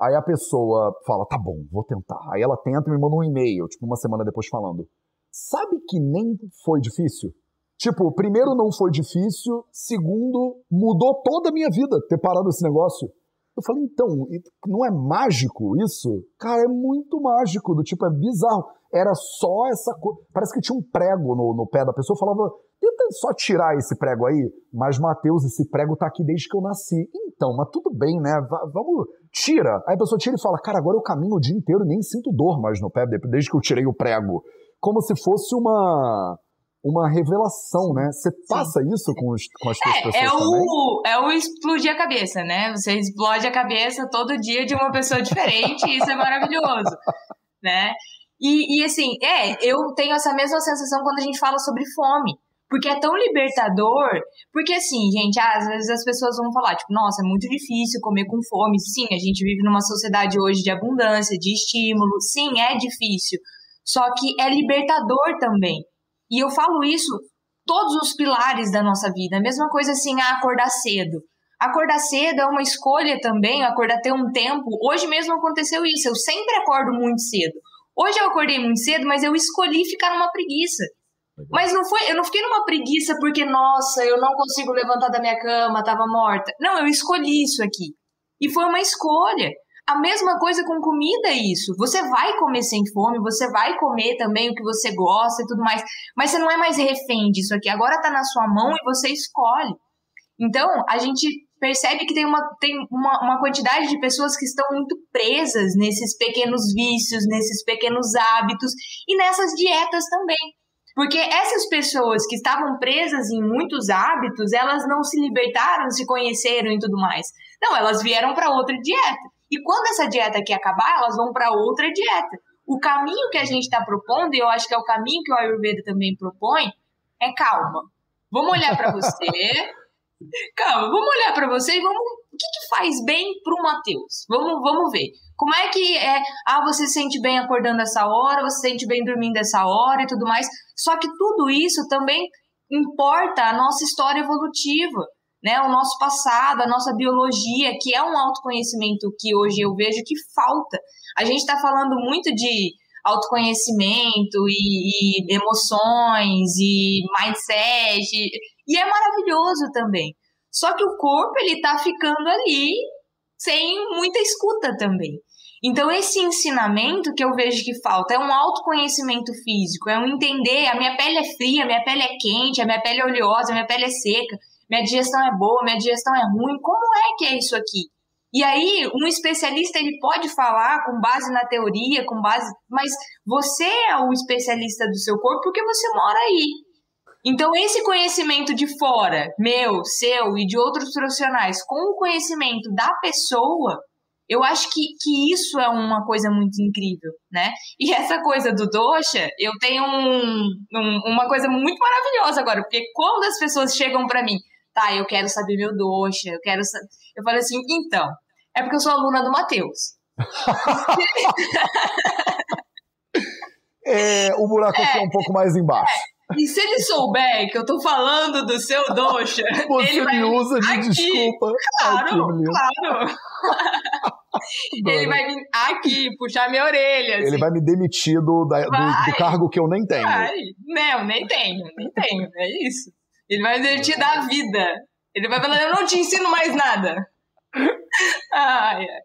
Aí a pessoa fala, tá bom, vou tentar. Aí ela tenta e me manda um e-mail, tipo, uma semana depois falando, sabe que nem foi difícil? Tipo, primeiro não foi difícil, segundo, mudou toda a minha vida ter parado esse negócio. Eu falei, então, não é mágico isso? Cara, é muito mágico, do tipo, é bizarro. Era só essa coisa. Parece que tinha um prego no, no pé da pessoa. Eu falava, tenta só tirar esse prego aí. Mas, Mateus, esse prego tá aqui desde que eu nasci. Então, mas tudo bem, né? V vamos, tira. Aí a pessoa tira e fala, cara, agora eu caminho o dia inteiro e nem sinto dor mais no pé, desde que eu tirei o prego. Como se fosse uma uma revelação, né? Você passa Sim. isso com, os, com as é, pessoas é o, É o explodir a cabeça, né? Você explode a cabeça todo dia de uma pessoa diferente e isso é maravilhoso, né? E, e assim, é, eu tenho essa mesma sensação quando a gente fala sobre fome. Porque é tão libertador. Porque, assim, gente, às vezes as pessoas vão falar, tipo, nossa, é muito difícil comer com fome. Sim, a gente vive numa sociedade hoje de abundância, de estímulo. Sim, é difícil. Só que é libertador também. E eu falo isso todos os pilares da nossa vida. A mesma coisa assim, a acordar cedo. Acordar cedo é uma escolha também, acordar ter um tempo. Hoje mesmo aconteceu isso, eu sempre acordo muito cedo. Hoje eu acordei muito cedo, mas eu escolhi ficar numa preguiça. Mas não foi, eu não fiquei numa preguiça porque, nossa, eu não consigo levantar da minha cama, tava morta. Não, eu escolhi isso aqui. E foi uma escolha. A mesma coisa com comida, é isso. Você vai comer sem fome, você vai comer também o que você gosta e tudo mais, mas você não é mais refém disso aqui. Agora tá na sua mão e você escolhe. Então, a gente percebe que tem, uma, tem uma, uma quantidade de pessoas que estão muito presas nesses pequenos vícios, nesses pequenos hábitos e nessas dietas também. Porque essas pessoas que estavam presas em muitos hábitos, elas não se libertaram, se conheceram e tudo mais. Não, elas vieram para outra dieta. E quando essa dieta aqui acabar, elas vão para outra dieta. O caminho que a gente está propondo, e eu acho que é o caminho que o Ayurveda também propõe, é calma. Vamos olhar para você. calma, vamos olhar para você e vamos. O que, que faz bem para o Matheus? Vamos, vamos ver. Como é que é? Ah, você se sente bem acordando essa hora, você se sente bem dormindo essa hora e tudo mais. Só que tudo isso também importa a nossa história evolutiva né, o nosso passado, a nossa biologia, que é um autoconhecimento que hoje eu vejo que falta. A gente está falando muito de autoconhecimento e, e, emoções e mindset, e, é maravilhoso também. Só que o corpo ele tá ficando ali sem muita escuta também. Então, esse ensinamento que eu vejo que falta é um autoconhecimento físico, é um entender: a minha pele é fria, a minha pele é quente, a minha pele é oleosa, a minha pele é seca minha digestão é boa, minha digestão é ruim, como é que é isso aqui? E aí, um especialista ele pode falar com base na teoria, com base, mas você é o especialista do seu corpo porque você mora aí. Então, esse conhecimento de fora, meu, seu e de outros profissionais, com o conhecimento da pessoa, eu acho que, que isso é uma coisa muito incrível, né? E essa coisa do Doxa, eu tenho um, um, uma coisa muito maravilhosa agora, porque quando as pessoas chegam para mim, tá, eu quero saber meu doxa, eu quero saber. Eu falei assim, então, é porque eu sou aluna do Matheus. é, o buraco aqui é um pouco mais embaixo. É. E se ele souber que eu tô falando do seu doxa, Você ele me usa de aqui. desculpa. Claro, claro. ele vai vir aqui, puxar minha orelha. Assim. Ele vai me demitir do, da, do, do, cargo que eu nem tenho. Vai. Não, nem tenho, nem tenho. É isso. Ele vai te dar vida. Ele vai falar, eu não te ensino mais nada. ah, é.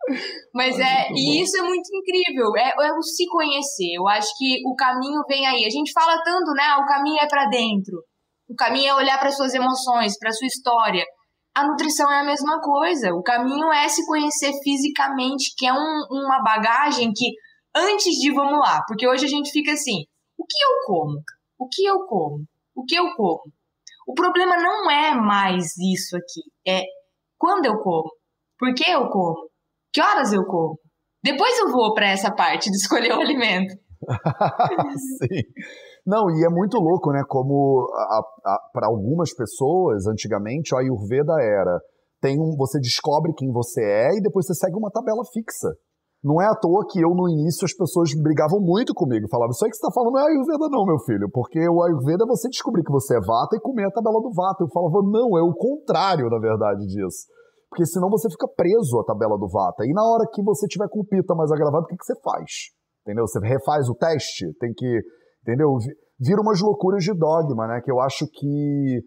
Mas é, e isso é muito incrível, é, é o se conhecer. Eu acho que o caminho vem aí. A gente fala tanto, né? O caminho é para dentro. O caminho é olhar para suas emoções, para sua história. A nutrição é a mesma coisa. O caminho é se conhecer fisicamente, que é um, uma bagagem que antes de vamos lá, porque hoje a gente fica assim: o que eu como? O que eu como? O que eu como? O problema não é mais isso aqui, é quando eu como, por que eu como, que horas eu como. Depois eu vou para essa parte de escolher o alimento. Sim. Não, e é muito louco, né? Como para algumas pessoas, antigamente, a Ayurveda era tem um, você descobre quem você é e depois você segue uma tabela fixa. Não é à toa que eu, no início, as pessoas brigavam muito comigo. Falavam, isso aí que você está falando não é Ayurveda não, meu filho. Porque o Ayurveda é você descobrir que você é Vata e comer a tabela do Vata. Eu falava, não, é o contrário, na verdade, disso. Porque senão você fica preso à tabela do Vata. E na hora que você tiver com o Pita mais agravado, o que, que você faz? Entendeu? Você refaz o teste? Tem que... Entendeu? Vira umas loucuras de dogma, né? Que eu acho que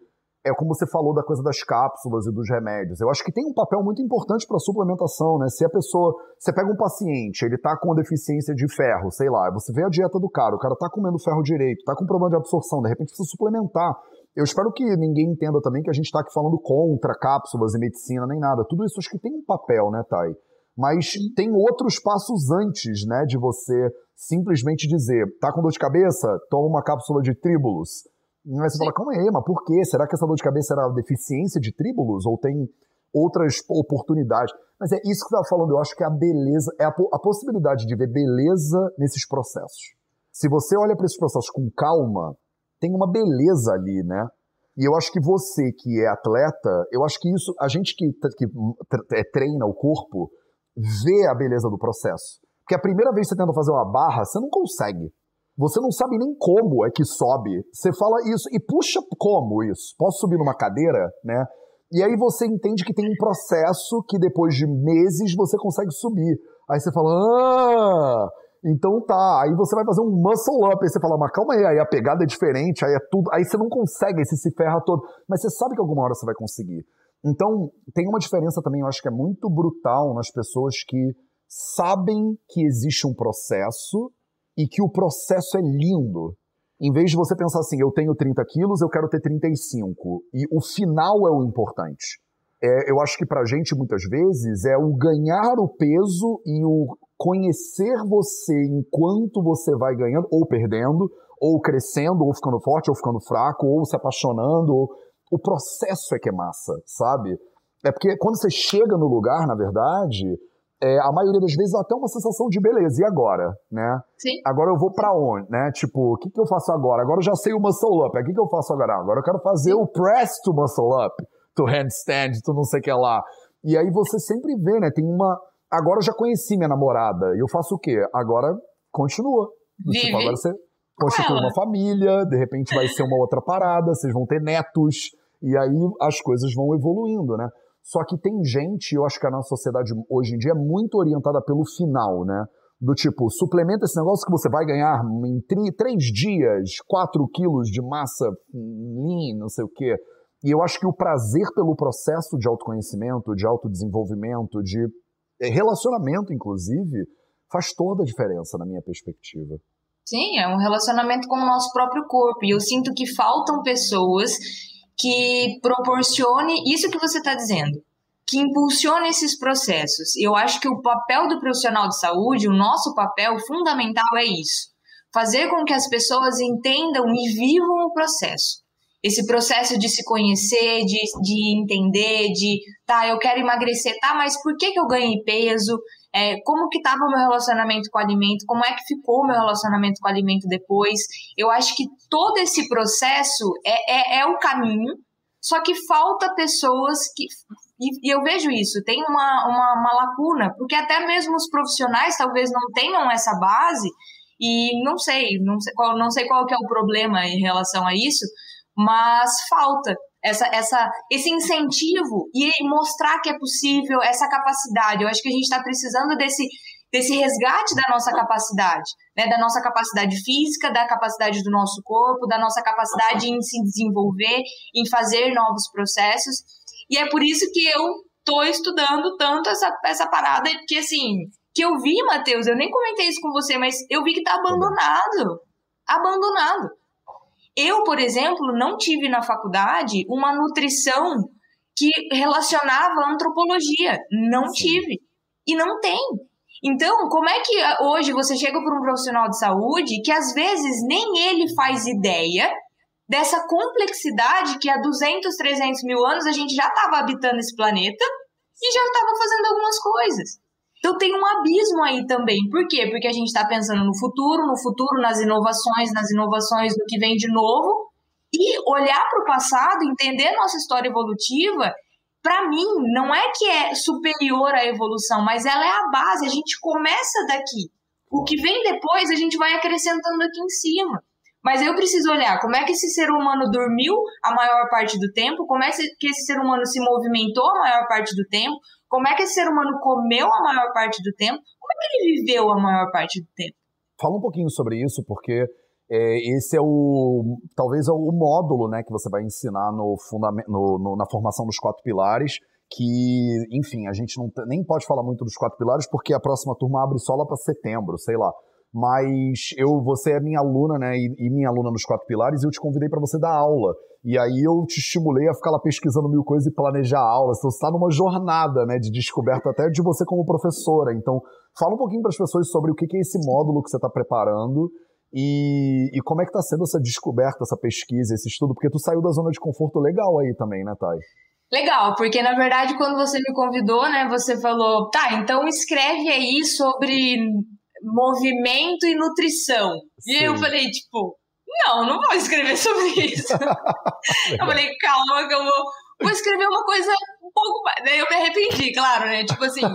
é como você falou da coisa das cápsulas e dos remédios. Eu acho que tem um papel muito importante para a suplementação, né? Se a pessoa, você pega um paciente, ele tá com deficiência de ferro, sei lá, você vê a dieta do cara, o cara tá comendo ferro direito, tá com problema de absorção, de repente precisa suplementar. Eu espero que ninguém entenda também que a gente está aqui falando contra cápsulas e medicina nem nada. Tudo isso acho que tem um papel, né, Thay? Mas tem outros passos antes, né, de você simplesmente dizer, tá com dor de cabeça? Toma uma cápsula de tríbulos Aí você Sim. fala, calma aí, mas por quê? Será que essa dor de cabeça era deficiência de tríbulos? Ou tem outras oportunidades? Mas é isso que você estava falando, eu acho que é a beleza, é a, a possibilidade de ver beleza nesses processos. Se você olha para esses processos com calma, tem uma beleza ali, né? E eu acho que você que é atleta, eu acho que isso, a gente que, que é, treina o corpo, vê a beleza do processo. Porque a primeira vez que você tenta fazer uma barra, você não consegue. Você não sabe nem como é que sobe. Você fala isso e puxa como isso? Posso subir numa cadeira, né? E aí você entende que tem um processo que depois de meses você consegue subir. Aí você fala, ah, então tá. Aí você vai fazer um muscle up. Aí você fala, mas calma aí, aí a pegada é diferente, aí é tudo. Aí você não consegue, aí você se ferra todo. Mas você sabe que alguma hora você vai conseguir. Então, tem uma diferença também, eu acho que é muito brutal nas pessoas que sabem que existe um processo e que o processo é lindo. Em vez de você pensar assim, eu tenho 30 quilos, eu quero ter 35. E o final é o importante. é, eu acho que pra gente, muitas vezes, é o ganhar o peso e o conhecer você enquanto você vai ganhando ou perdendo, ou crescendo, ou ficando forte, ou ficando fraco, ou se apaixonando. Ou... O processo é que é massa, sabe? É porque quando você chega no lugar, na verdade, é, a maioria das vezes até uma sensação de beleza. E agora, né? Sim. Agora eu vou para onde, né? Tipo, o que, que eu faço agora? Agora eu já sei o muscle up. O que, que eu faço agora? Agora eu quero fazer Sim. o press to muscle up, to handstand, to não sei o que lá. E aí você sempre vê, né? Tem uma. Agora eu já conheci minha namorada. E eu faço o quê? Agora continua. Tipo, Vive. Tipo, agora você constitui uma família, de repente vai ser uma outra parada, vocês vão ter netos. E aí as coisas vão evoluindo, né? Só que tem gente, eu acho que a nossa sociedade hoje em dia é muito orientada pelo final, né? Do tipo, suplementa esse negócio que você vai ganhar em três dias, 4 quilos de massa lean, não sei o quê. E eu acho que o prazer pelo processo de autoconhecimento, de autodesenvolvimento, de eh, relacionamento, inclusive, faz toda a diferença na minha perspectiva. Sim, é um relacionamento com o nosso próprio corpo. E eu sinto que faltam pessoas que proporcione isso que você está dizendo, que impulsione esses processos. Eu acho que o papel do profissional de saúde, o nosso papel fundamental é isso: fazer com que as pessoas entendam e vivam o processo. Esse processo de se conhecer, de, de entender, de tá, eu quero emagrecer, tá, mas por que, que eu ganhei peso? É, como que estava o meu relacionamento com o alimento, como é que ficou o meu relacionamento com o alimento depois. Eu acho que todo esse processo é, é, é o caminho, só que falta pessoas que. E, e eu vejo isso, tem uma, uma, uma lacuna, porque até mesmo os profissionais talvez não tenham essa base, e não sei, não sei qual, não sei qual que é o problema em relação a isso, mas falta essa, essa, esse incentivo e mostrar que é possível, essa capacidade. Eu acho que a gente está precisando desse, desse resgate da nossa capacidade, né? da nossa capacidade física, da capacidade do nosso corpo, da nossa capacidade em se desenvolver, em fazer novos processos. E é por isso que eu estou estudando tanto essa, essa parada, que assim, que eu vi, Matheus, eu nem comentei isso com você, mas eu vi que está abandonado. Abandonado. Eu, por exemplo, não tive na faculdade uma nutrição que relacionava a antropologia. Não Sim. tive. E não tem. Então, como é que ah, hoje você chega para um profissional de saúde que às vezes nem ele faz ideia dessa complexidade que há 200, 300 mil anos a gente já estava habitando esse planeta e já estava fazendo algumas coisas. Então tem um abismo aí também. Por quê? Porque a gente está pensando no futuro, no futuro, nas inovações, nas inovações do que vem de novo, e olhar para o passado, entender nossa história evolutiva, para mim, não é que é superior à evolução, mas ela é a base, a gente começa daqui. O que vem depois, a gente vai acrescentando aqui em cima. Mas eu preciso olhar como é que esse ser humano dormiu a maior parte do tempo, como é que esse ser humano se movimentou a maior parte do tempo, como é que esse ser humano comeu a maior parte do tempo, como é que ele viveu a maior parte do tempo. Fala um pouquinho sobre isso, porque é, esse é o talvez é o módulo né, que você vai ensinar no, no, no, na formação dos quatro pilares que, enfim, a gente não nem pode falar muito dos quatro pilares porque a próxima turma abre só lá para setembro, sei lá mas eu, você é minha aluna, né, e, e minha aluna nos quatro pilares, e eu te convidei para você dar aula. E aí eu te estimulei a ficar lá pesquisando mil coisas e planejar aulas. Então você está numa jornada, né, de descoberta até de você como professora. Então fala um pouquinho para as pessoas sobre o que é esse módulo que você está preparando e, e, como é que está sendo essa descoberta, essa pesquisa, esse estudo, porque tu saiu da zona de conforto legal aí também, né, Thay? Legal, porque na verdade quando você me convidou, né, você falou, tá, então escreve aí sobre movimento e nutrição. Sim. E eu falei, tipo, não, não vou escrever sobre isso. eu falei, calma que eu vou, vou escrever uma coisa um pouco mais. Daí eu me arrependi, claro, né? Tipo assim.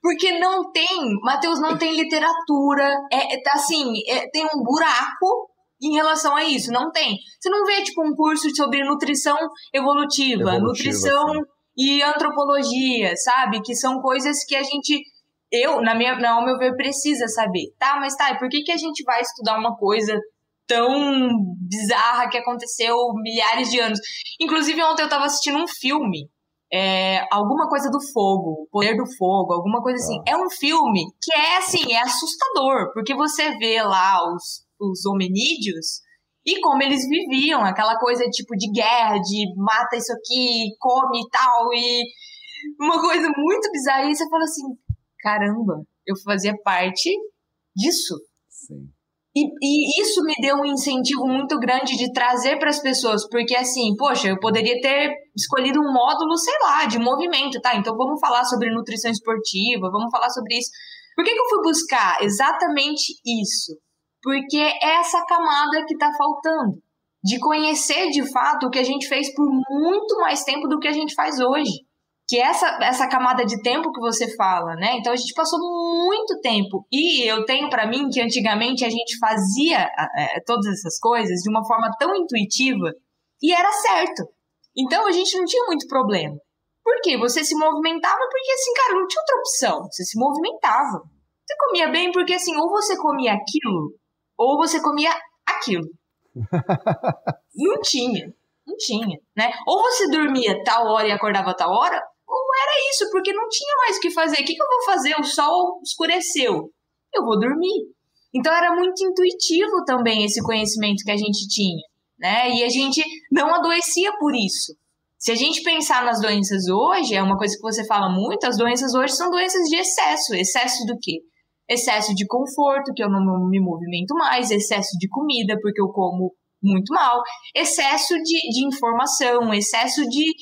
Porque não tem, Matheus, não tem literatura. É, é tá assim, é, tem um buraco em relação a isso. Não tem. Você não vê, tipo, um curso sobre nutrição evolutiva, evolutiva nutrição sim. e antropologia, sabe? Que são coisas que a gente eu, na minha, na, ao meu ver, precisa saber. Tá, mas tá, e por que, que a gente vai estudar uma coisa tão bizarra que aconteceu milhares de anos? Inclusive, ontem eu tava assistindo um filme. É, alguma coisa do fogo, poder do fogo, alguma coisa assim. Ah. É um filme que é assim, é assustador, porque você vê lá os, os hominídeos e como eles viviam, aquela coisa tipo de guerra, de mata isso aqui, come e tal, e uma coisa muito bizarra. E você fala assim: caramba, eu fazia parte disso. Sim. E, e, isso me deu um incentivo muito grande de trazer para as pessoas, porque assim, poxa, eu poderia ter escolhido um módulo, sei lá, de movimento, tá? Então vamos falar sobre nutrição esportiva, vamos falar sobre isso. Por que, que eu fui buscar exatamente isso? Porque é essa camada que está faltando. De conhecer de fato o que a gente fez por muito mais tempo do que a gente faz hoje que essa, essa camada de tempo que você fala, né? Então a gente passou muito tempo. E eu tenho para mim que antigamente a gente fazia é, todas essas coisas de uma forma tão intuitiva e era certo. Então a gente não tinha muito problema. Por quê? Você se movimentava porque, assim, cara, não tinha outra opção. Você se movimentava. Você comia bem porque, assim, ou você comia aquilo, ou você comia aquilo. não tinha. Não tinha, né? Ou você dormia tal hora e acordava tal hora, ou era isso, porque não tinha mais o que fazer. O que, que eu vou fazer? O sol escureceu. Eu vou dormir. Então era muito intuitivo também esse conhecimento que a gente tinha, né? E a gente não adoecia por isso. Se a gente pensar nas doenças hoje, é uma coisa que você fala muito, as doenças hoje são doenças de excesso. Excesso do quê? Excesso de conforto, que eu não me movimento mais, excesso de comida, porque eu como muito mal, excesso de, de informação, excesso de,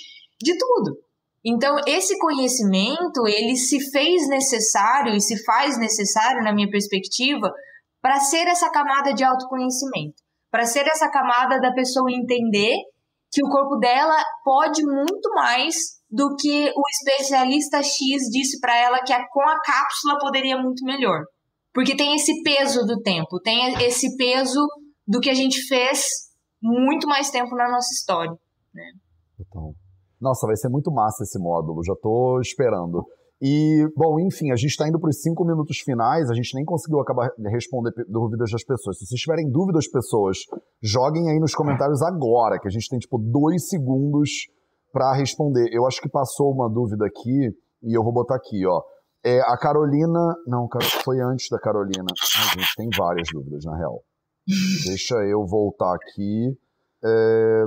de tudo. Então, esse conhecimento, ele se fez necessário e se faz necessário, na minha perspectiva, para ser essa camada de autoconhecimento, para ser essa camada da pessoa entender que o corpo dela pode muito mais do que o especialista X disse para ela que com a cápsula poderia muito melhor. Porque tem esse peso do tempo, tem esse peso do que a gente fez muito mais tempo na nossa história. Né? Total. Nossa, vai ser muito massa esse módulo, já estou esperando. E, bom, enfim, a gente está indo para os cinco minutos finais, a gente nem conseguiu acabar responder dúvidas das pessoas. Se vocês tiverem dúvidas, pessoas, joguem aí nos comentários agora, que a gente tem, tipo, dois segundos para responder. Eu acho que passou uma dúvida aqui, e eu vou botar aqui, ó. É, a Carolina. Não, foi antes da Carolina. Ai, gente, tem várias dúvidas, na real. Deixa eu voltar aqui. É...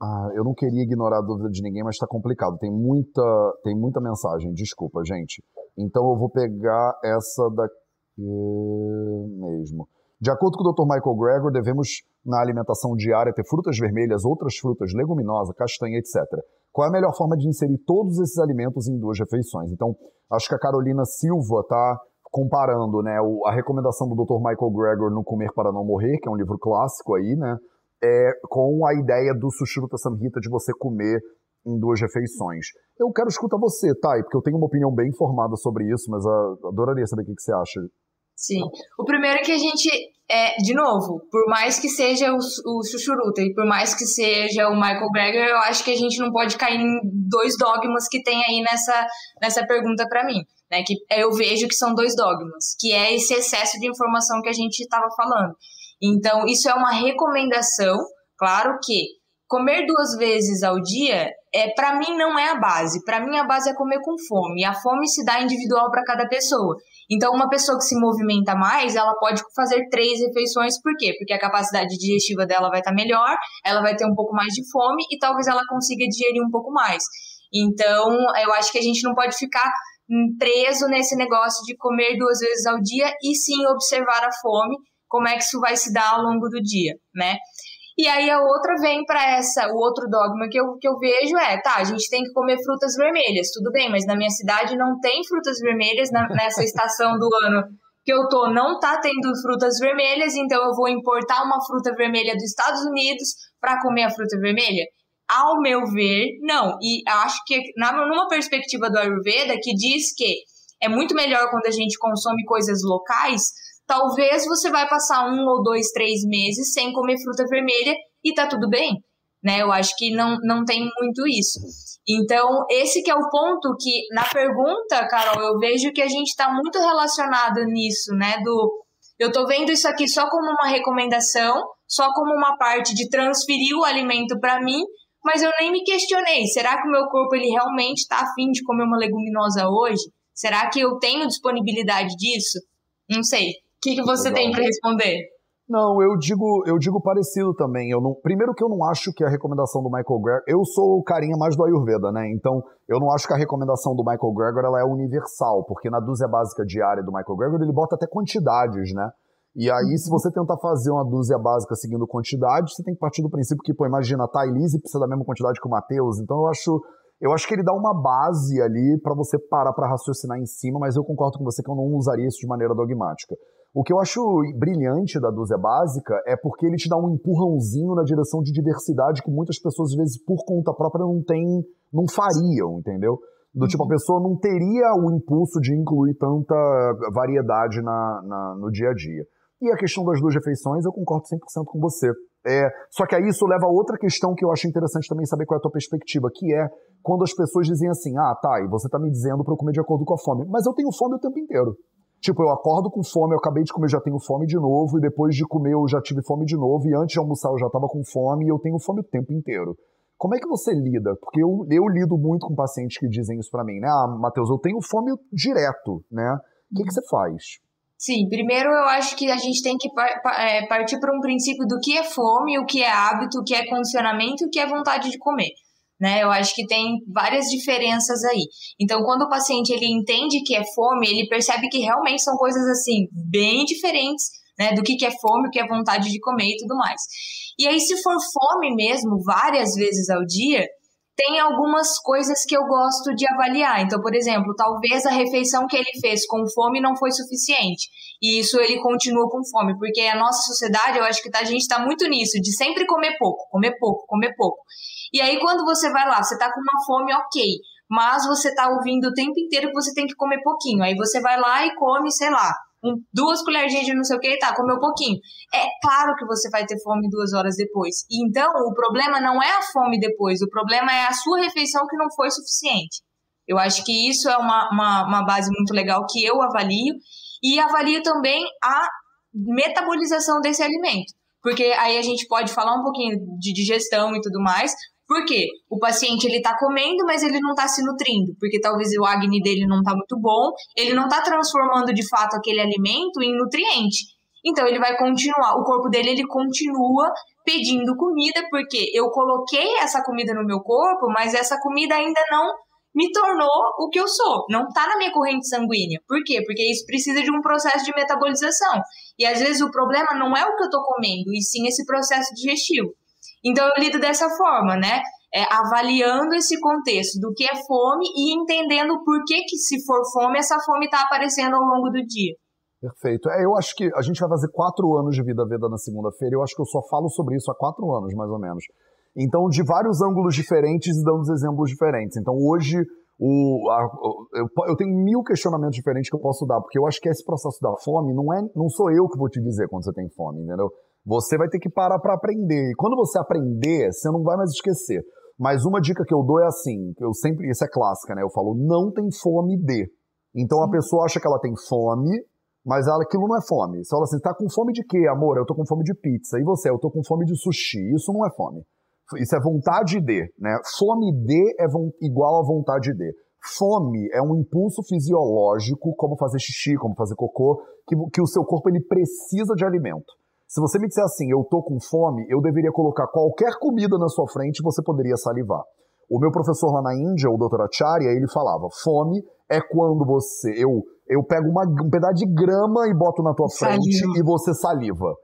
Ah, eu não queria ignorar a dúvida de ninguém, mas está complicado. Tem muita, tem muita mensagem. Desculpa, gente. Então eu vou pegar essa daqui mesmo. De acordo com o Dr. Michael Gregor, devemos, na alimentação diária, ter frutas vermelhas, outras frutas, leguminosa, castanha, etc. Qual é a melhor forma de inserir todos esses alimentos em duas refeições? Então, acho que a Carolina Silva está comparando né, a recomendação do Dr. Michael Gregor no Comer para Não Morrer, que é um livro clássico aí, né? É, com a ideia do Sushruta Samhita de você comer em duas refeições. Eu quero escutar você, Thay, porque eu tenho uma opinião bem formada sobre isso, mas uh, adoraria saber o que, que você acha. Sim. O primeiro é que a gente, é, de novo, por mais que seja o, o e por mais que seja o Michael Greger, eu acho que a gente não pode cair em dois dogmas que tem aí nessa, nessa pergunta para mim. Né, que eu vejo que são dois dogmas, que é esse excesso de informação que a gente estava falando. Então, isso é uma recomendação. Claro que comer duas vezes ao dia é para mim não é a base. Para mim a base é comer com fome. E a fome se dá individual para cada pessoa. Então, uma pessoa que se movimenta mais, ela pode fazer três refeições. Por quê? Porque a capacidade digestiva dela vai estar tá melhor, ela vai ter um pouco mais de fome e talvez ela consiga digerir um pouco mais. Então, eu acho que a gente não pode ficar preso nesse negócio de comer duas vezes ao dia e sim observar a fome como é que isso vai se dar ao longo do dia, né? E aí a outra vem para essa, o outro dogma que eu, que eu vejo é, tá, a gente tem que comer frutas vermelhas, tudo bem, mas na minha cidade não tem frutas vermelhas na, nessa estação do ano que eu tô, não tá tendo frutas vermelhas, então eu vou importar uma fruta vermelha dos Estados Unidos para comer a fruta vermelha? Ao meu ver, não. E acho que na, numa perspectiva do Ayurveda que diz que é muito melhor quando a gente consome coisas locais, talvez você vai passar um ou dois, três meses sem comer fruta vermelha e tá tudo bem, né? Eu acho que não, não tem muito isso. Então, esse que é o ponto que, na pergunta, Carol, eu vejo que a gente está muito relacionado nisso, né? Do eu tô vendo isso aqui só como uma recomendação, só como uma parte de transferir o alimento para mim, mas eu nem me questionei. Será que o meu corpo ele realmente está afim de comer uma leguminosa hoje? Será que eu tenho disponibilidade disso? Não sei. O que, que você Legal. tem para responder? Não, eu digo, eu digo parecido também. Eu não, primeiro que eu não acho que a recomendação do Michael Greger, eu sou o carinha mais do Ayurveda, né? Então, eu não acho que a recomendação do Michael Greger ela é universal, porque na dúzia básica diária do Michael Greger ele bota até quantidades, né? E aí, se você tentar fazer uma dúzia básica seguindo quantidade, você tem que partir do princípio que, pô, imagina, a Thailise precisa da mesma quantidade que o Matheus. Então, eu acho, eu acho que ele dá uma base ali para você parar para raciocinar em cima, mas eu concordo com você que eu não usaria isso de maneira dogmática. O que eu acho brilhante da dúzia básica é porque ele te dá um empurrãozinho na direção de diversidade que muitas pessoas, às vezes, por conta própria, não tem, não fariam, entendeu? Do tipo, a uhum. pessoa não teria o impulso de incluir tanta variedade na, na, no dia a dia. E a questão das duas refeições, eu concordo 100% com você. É, só que aí isso leva a outra questão que eu acho interessante também saber qual é a tua perspectiva, que é quando as pessoas dizem assim, ah, tá, e você tá me dizendo para eu comer de acordo com a fome. Mas eu tenho fome o tempo inteiro. Tipo, eu acordo com fome, eu acabei de comer, já tenho fome de novo, e depois de comer eu já tive fome de novo, e antes de almoçar eu já estava com fome, e eu tenho fome o tempo inteiro. Como é que você lida? Porque eu, eu lido muito com pacientes que dizem isso para mim, né? Ah, Matheus, eu tenho fome direto, né? O que, que você faz? Sim, primeiro eu acho que a gente tem que é, partir para um princípio do que é fome, o que é hábito, o que é condicionamento e o que é vontade de comer né? Eu acho que tem várias diferenças aí. Então, quando o paciente ele entende que é fome, ele percebe que realmente são coisas assim bem diferentes, né? Do que, que é fome, o que é vontade de comer e tudo mais. E aí, se for fome mesmo, várias vezes ao dia, tem algumas coisas que eu gosto de avaliar. Então, por exemplo, talvez a refeição que ele fez com fome não foi suficiente. E isso ele continua com fome, porque a nossa sociedade, eu acho que tá, a gente está muito nisso, de sempre comer pouco, comer pouco, comer pouco. E aí, quando você vai lá, você tá com uma fome, ok. Mas você tá ouvindo o tempo inteiro que você tem que comer pouquinho. Aí você vai lá e come, sei lá, um, duas colherzinhas de não sei o que, tá, comeu pouquinho. É claro que você vai ter fome duas horas depois. Então, o problema não é a fome depois, o problema é a sua refeição que não foi suficiente. Eu acho que isso é uma, uma, uma base muito legal que eu avalio. E avalio também a metabolização desse alimento. Porque aí a gente pode falar um pouquinho de digestão e tudo mais, por quê? O paciente ele tá comendo, mas ele não tá se nutrindo, porque talvez o acne dele não tá muito bom, ele não tá transformando de fato aquele alimento em nutriente. Então ele vai continuar, o corpo dele ele continua pedindo comida, porque eu coloquei essa comida no meu corpo, mas essa comida ainda não me tornou o que eu sou, não tá na minha corrente sanguínea. Por quê? Porque isso precisa de um processo de metabolização. E às vezes o problema não é o que eu tô comendo, e sim esse processo digestivo. Então eu lido dessa forma, né? É, avaliando esse contexto do que é fome e entendendo por que, que se for fome, essa fome está aparecendo ao longo do dia. Perfeito. É, eu acho que a gente vai fazer quatro anos de Vida Veda na segunda-feira. Eu acho que eu só falo sobre isso há quatro anos, mais ou menos. Então, de vários ângulos diferentes e dando exemplos diferentes. Então, hoje, o, a, eu, eu, tenho mil questionamentos diferentes que eu posso dar, porque eu acho que esse processo da fome não é, não sou eu que vou te dizer quando você tem fome, entendeu? Você vai ter que parar para aprender. E quando você aprender, você não vai mais esquecer. Mas uma dica que eu dou é assim, eu sempre, isso é clássica, né? Eu falo, não tem fome de. Então a pessoa acha que ela tem fome, mas ela, aquilo não é fome. Você fala assim, tá com fome de quê, amor? Eu tô com fome de pizza. E você? Eu tô com fome de sushi. Isso não é fome. Isso é vontade de, né? Fome de é igual a vontade de. Fome é um impulso fisiológico, como fazer xixi, como fazer cocô, que, que o seu corpo ele precisa de alimento. Se você me disser assim, eu tô com fome, eu deveria colocar qualquer comida na sua frente e você poderia salivar. O meu professor lá na Índia, o Dr. Acharya, ele falava: fome é quando você. Eu, eu pego uma, um pedaço de grama e boto na tua frente saliva. e você saliva.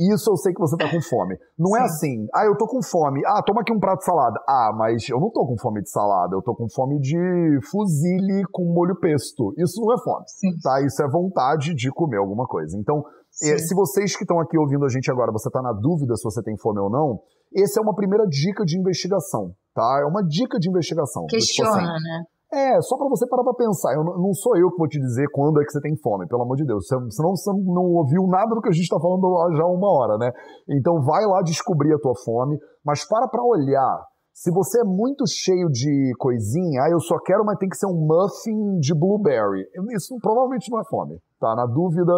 Isso eu sei que você tá com fome. Não é Sim. é assim, ah, eu tô com fome. Ah, toma aqui um prato de salada. Ah, mas eu não tô com fome de salada, eu tô com fome de fuzile com molho pesto. Isso não é fome, Sim. tá? Isso é vontade de comer alguma coisa. Então, é, se vocês que estão aqui ouvindo a gente agora, você está na dúvida se você tem fome ou não, essa é uma primeira dica de investigação, tá? É uma dica de investigação. Questiona, tipo assim, né? É, só para você parar pra pensar. Eu, não sou eu que vou te dizer quando é que você tem fome, pelo amor de Deus. Senão você não ouviu nada do que a gente está falando já há uma hora, né? Então vai lá descobrir a tua fome, mas para pra olhar. Se você é muito cheio de coisinha, ah, eu só quero, mas tem que ser um muffin de blueberry. Isso provavelmente não é fome, tá? Na dúvida,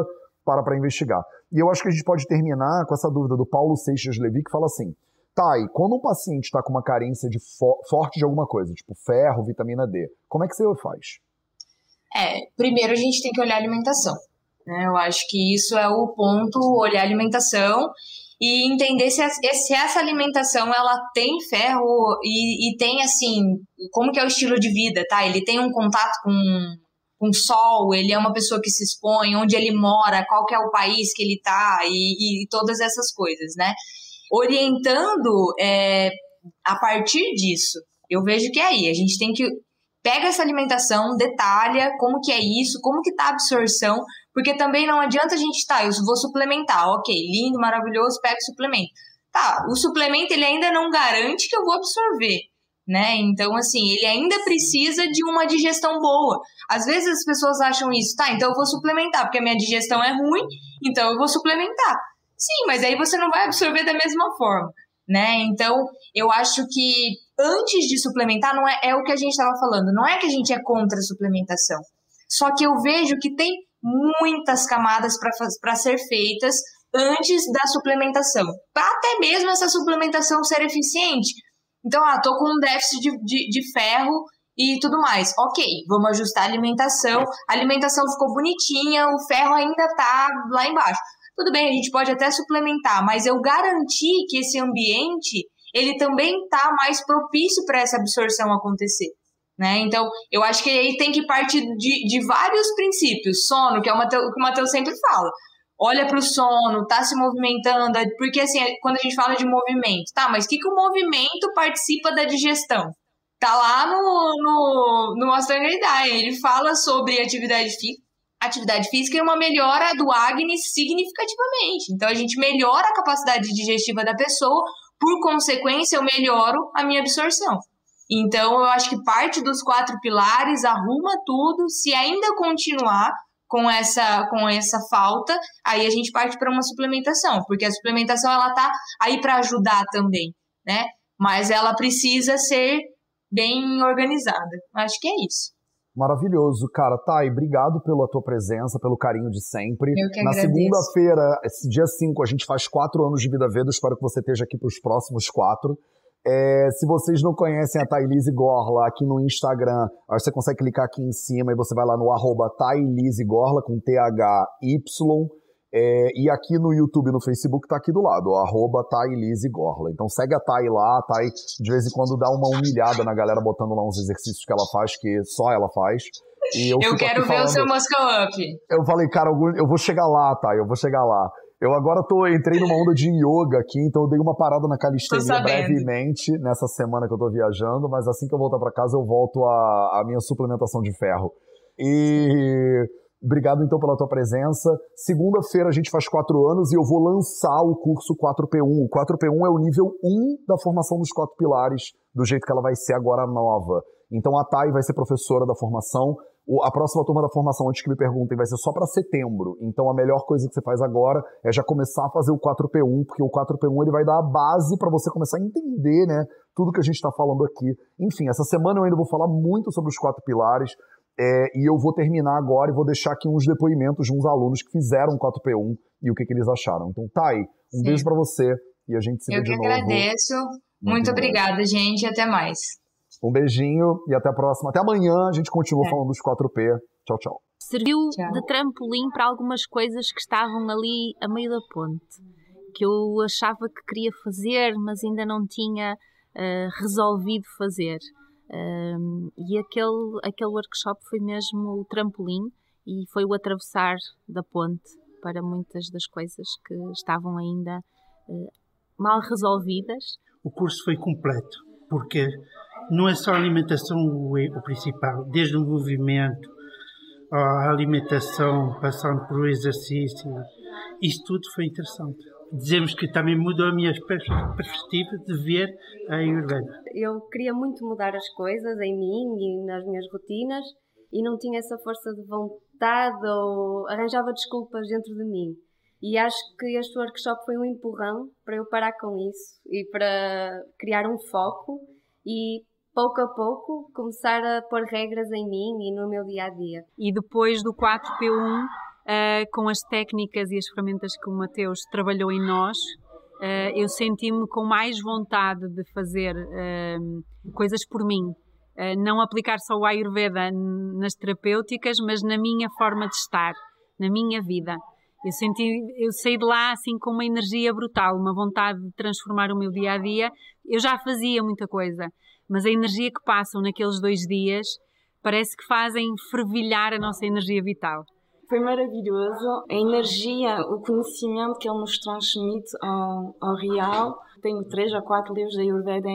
para para investigar. E eu acho que a gente pode terminar com essa dúvida do Paulo Seixas Levi, que fala assim: tá, e quando um paciente está com uma carência de fo forte de alguma coisa, tipo ferro, vitamina D, como é que você faz? É, primeiro a gente tem que olhar a alimentação. Né? Eu acho que isso é o ponto, olhar a alimentação e entender se, se essa alimentação ela tem ferro e, e, tem assim como que é o estilo de vida, tá? Ele tem um contato com com sol, ele é uma pessoa que se expõe, onde ele mora, qual que é o país que ele tá e, e todas essas coisas, né? Orientando é, a partir disso, eu vejo que é aí, a gente tem que pega essa alimentação, detalha como que é isso, como que tá a absorção, porque também não adianta a gente, tá, eu vou suplementar, ok, lindo, maravilhoso, pega o suplemento. Tá, o suplemento ele ainda não garante que eu vou absorver, né? Então, assim, ele ainda precisa de uma digestão boa. Às vezes as pessoas acham isso, tá, então eu vou suplementar, porque a minha digestão é ruim, então eu vou suplementar. Sim, mas aí você não vai absorver da mesma forma, né? Então, eu acho que antes de suplementar, não é, é o que a gente estava falando, não é que a gente é contra a suplementação. Só que eu vejo que tem muitas camadas para ser feitas antes da suplementação, para até mesmo essa suplementação ser eficiente. Então, ah, tô com um déficit de, de, de ferro e tudo mais. Ok, vamos ajustar a alimentação. A alimentação ficou bonitinha, o ferro ainda tá lá embaixo. Tudo bem, a gente pode até suplementar, mas eu garanti que esse ambiente ele também tá mais propício para essa absorção acontecer. Né? Então, eu acho que aí tem que partir de, de vários princípios. Sono, que é o, que o Matheus sempre fala. Olha para o sono, tá se movimentando, porque assim, quando a gente fala de movimento, tá, mas o que, que o movimento participa da digestão? Tá lá no, no, no Mostrar ele fala sobre atividade física, atividade física e uma melhora do Agni significativamente. Então a gente melhora a capacidade digestiva da pessoa, por consequência, eu melhoro a minha absorção. Então, eu acho que parte dos quatro pilares arruma tudo. Se ainda continuar com essa, com essa falta, aí a gente parte para uma suplementação, porque a suplementação ela tá aí para ajudar também, né? Mas ela precisa ser bem organizada. Acho que é isso. Maravilhoso, cara. Thay, obrigado pela tua presença, pelo carinho de sempre. Eu que Na segunda-feira, dia 5, a gente faz quatro anos de Vida Veda. Espero que você esteja aqui para os próximos quatro. É, se vocês não conhecem a Thailise Gorla aqui no Instagram, você consegue clicar aqui em cima e você vai lá no arroba Gorla com T-H-Y. É, e aqui no YouTube e no Facebook tá aqui do lado, arroba Gorla. Então segue a Thay lá, a Thay de vez em quando dá uma humilhada na galera botando lá uns exercícios que ela faz, que só ela faz. eu, eu quero ver falando, o seu Muscle Up. Eu falei, cara, eu vou chegar lá, Thay, eu vou chegar lá. Eu agora tô, entrei numa onda de yoga aqui, então eu dei uma parada na calistenia brevemente nessa semana que eu tô viajando, mas assim que eu voltar para casa eu volto à, à minha suplementação de ferro. E obrigado então pela tua presença. Segunda-feira a gente faz quatro anos e eu vou lançar o curso 4P1. O 4P1 é o nível 1 da formação dos quatro pilares, do jeito que ela vai ser agora nova. Então a Thay vai ser professora da formação. A próxima turma da formação, antes que me perguntem, vai ser só para setembro. Então a melhor coisa que você faz agora é já começar a fazer o 4P1, porque o 4P1 ele vai dar a base para você começar a entender, né, tudo que a gente está falando aqui. Enfim, essa semana eu ainda vou falar muito sobre os quatro pilares. É, e eu vou terminar agora e vou deixar aqui uns depoimentos de uns alunos que fizeram o 4P1 e o que, que eles acharam. Então, Thay, um Sim. beijo para você e a gente se eu vê de novo. Eu que agradeço. Muito, muito obrigada, gente. Até mais. Um beijinho e até a próxima. Até amanhã a gente continua é. falando dos 4P. Tchau, tchau. Serviu tchau. de trampolim para algumas coisas que estavam ali a meio da ponte, que eu achava que queria fazer, mas ainda não tinha uh, resolvido fazer. Uh, e aquele, aquele workshop foi mesmo o trampolim e foi o atravessar da ponte para muitas das coisas que estavam ainda uh, mal resolvidas. O curso foi completo, porque não é só a alimentação o, o principal, desde o movimento, a alimentação, passando por exercício, isso tudo foi interessante. Dizemos que também mudou a minha perspectiva de ver a Ayurveda. Eu queria muito mudar as coisas em mim e nas minhas rotinas e não tinha essa força de vontade ou arranjava desculpas dentro de mim. E acho que este workshop foi um empurrão para eu parar com isso e para criar um foco e pouco a pouco, começar a pôr regras em mim e no meu dia a dia. E depois do 4P1, uh, eh, com as técnicas e as ferramentas que o Mateus trabalhou em nós, uh, eu senti-me com mais vontade de fazer uh, coisas por mim. não aplicar só o Ayurveda nas terapêuticas, mas na minha forma de estar. na minha vida. Eu senti, eu saí de lá assim com uma energia brutal, uma vontade de transformar o meu dia a dia. Eu já fazia muita coisa, mas a energia que passam naqueles dois dias parece que fazem fervilhar a nossa energia vital. Foi maravilhoso. A energia, o conhecimento que ele nos transmite ao, ao real. Tenho três ou quatro livros da Ayurveda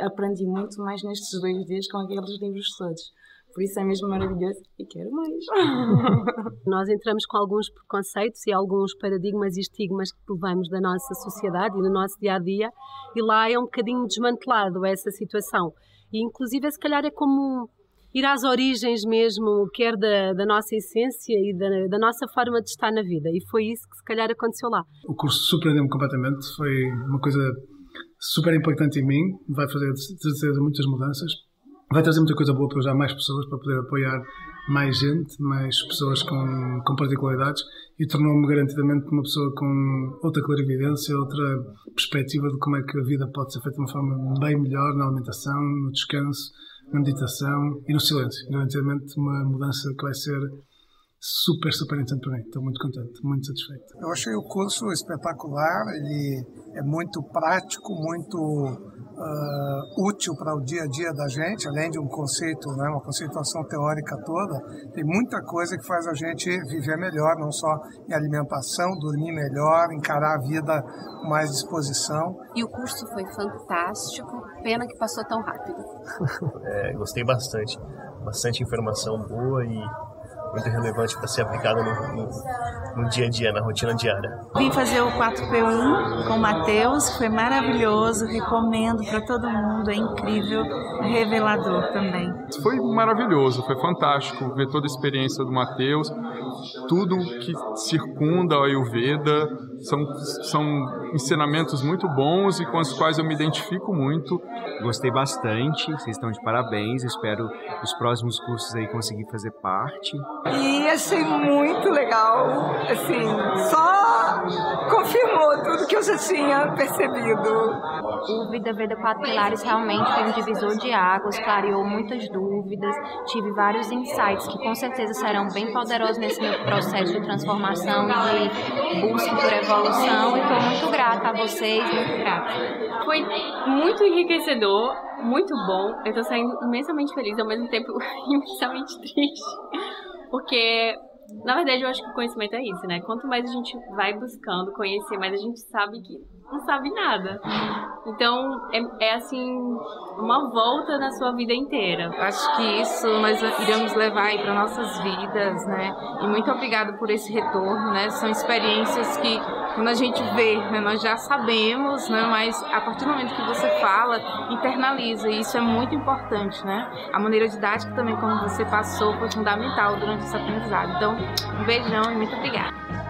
aprendi muito mais nestes dois dias com aqueles livros todos. Por isso é mesmo maravilhoso e quero mais. Nós entramos com alguns preconceitos e alguns paradigmas e estigmas que levamos da nossa sociedade e no nosso dia a dia, e lá é um bocadinho desmantelado essa situação. E inclusive, se calhar, é como ir às origens mesmo, quer da, da nossa essência e da, da, nossa forma de estar na vida. E foi isso que se calhar aconteceu lá. O curso surpreendeu-me completamente, foi uma coisa super impactante em mim, vai fazer de certeza muitas mudanças, vai trazer muita coisa boa para ajudar mais pessoas, para poder apoiar mais gente, mais pessoas com, com particularidades e tornou-me garantidamente uma pessoa com outra clarividência, outra perspectiva de como é que a vida pode ser feita de uma forma bem melhor na alimentação, no descanso, na meditação e no silêncio. Garantidamente uma mudança que vai ser super, super interessante para mim. Estou muito contente, muito satisfeito. Eu achei o curso espetacular, ele é muito prático, muito uh, útil para o dia a dia da gente, além de um conceito, né, uma conceituação teórica toda, tem muita coisa que faz a gente viver melhor, não só em alimentação, dormir melhor, encarar a vida com mais disposição. E o curso foi fantástico, pena que passou tão rápido. é, gostei bastante, bastante informação boa e muito relevante para ser aplicada no, no, no, dia a dia, na rotina diária. Vim fazer o 4P1 com o Matheus, foi maravilhoso, recomendo para todo mundo, é incrível, revelador também. Foi maravilhoso, foi fantástico ver toda a experiência do Matheus, tudo que circunda a Ayurveda, são, são ensinamentos muito bons e com os quais eu me identifico muito. Gostei bastante, vocês estão de parabéns, espero os próximos cursos aí conseguir fazer parte. E achei muito legal, assim, só confirmou tudo que eu já tinha percebido. O Vida Veda Quatro Pilares realmente foi um divisor de águas, clareou muitas dúvidas, tive vários insights que com certeza serão bem poderosos nesse meu processo de transformação de busca por evolução. E estou muito grata a vocês, muito grata. Foi muito enriquecedor, muito bom. Eu estou saindo imensamente feliz, ao mesmo tempo imensamente triste porque, na verdade, eu acho que o conhecimento é isso, né? Quanto mais a gente vai buscando conhecer, mais a gente sabe que não sabe nada. Então, é, é assim, uma volta na sua vida inteira. Acho que isso nós iremos levar para nossas vidas, né? E muito obrigada por esse retorno, né? São experiências que, quando a gente vê, né, nós já sabemos, né? Mas a partir do momento que você fala, internaliza. E isso é muito importante, né? A maneira didática também, como você passou, foi fundamental durante esse aprendizado. Então, um beijão e muito obrigada.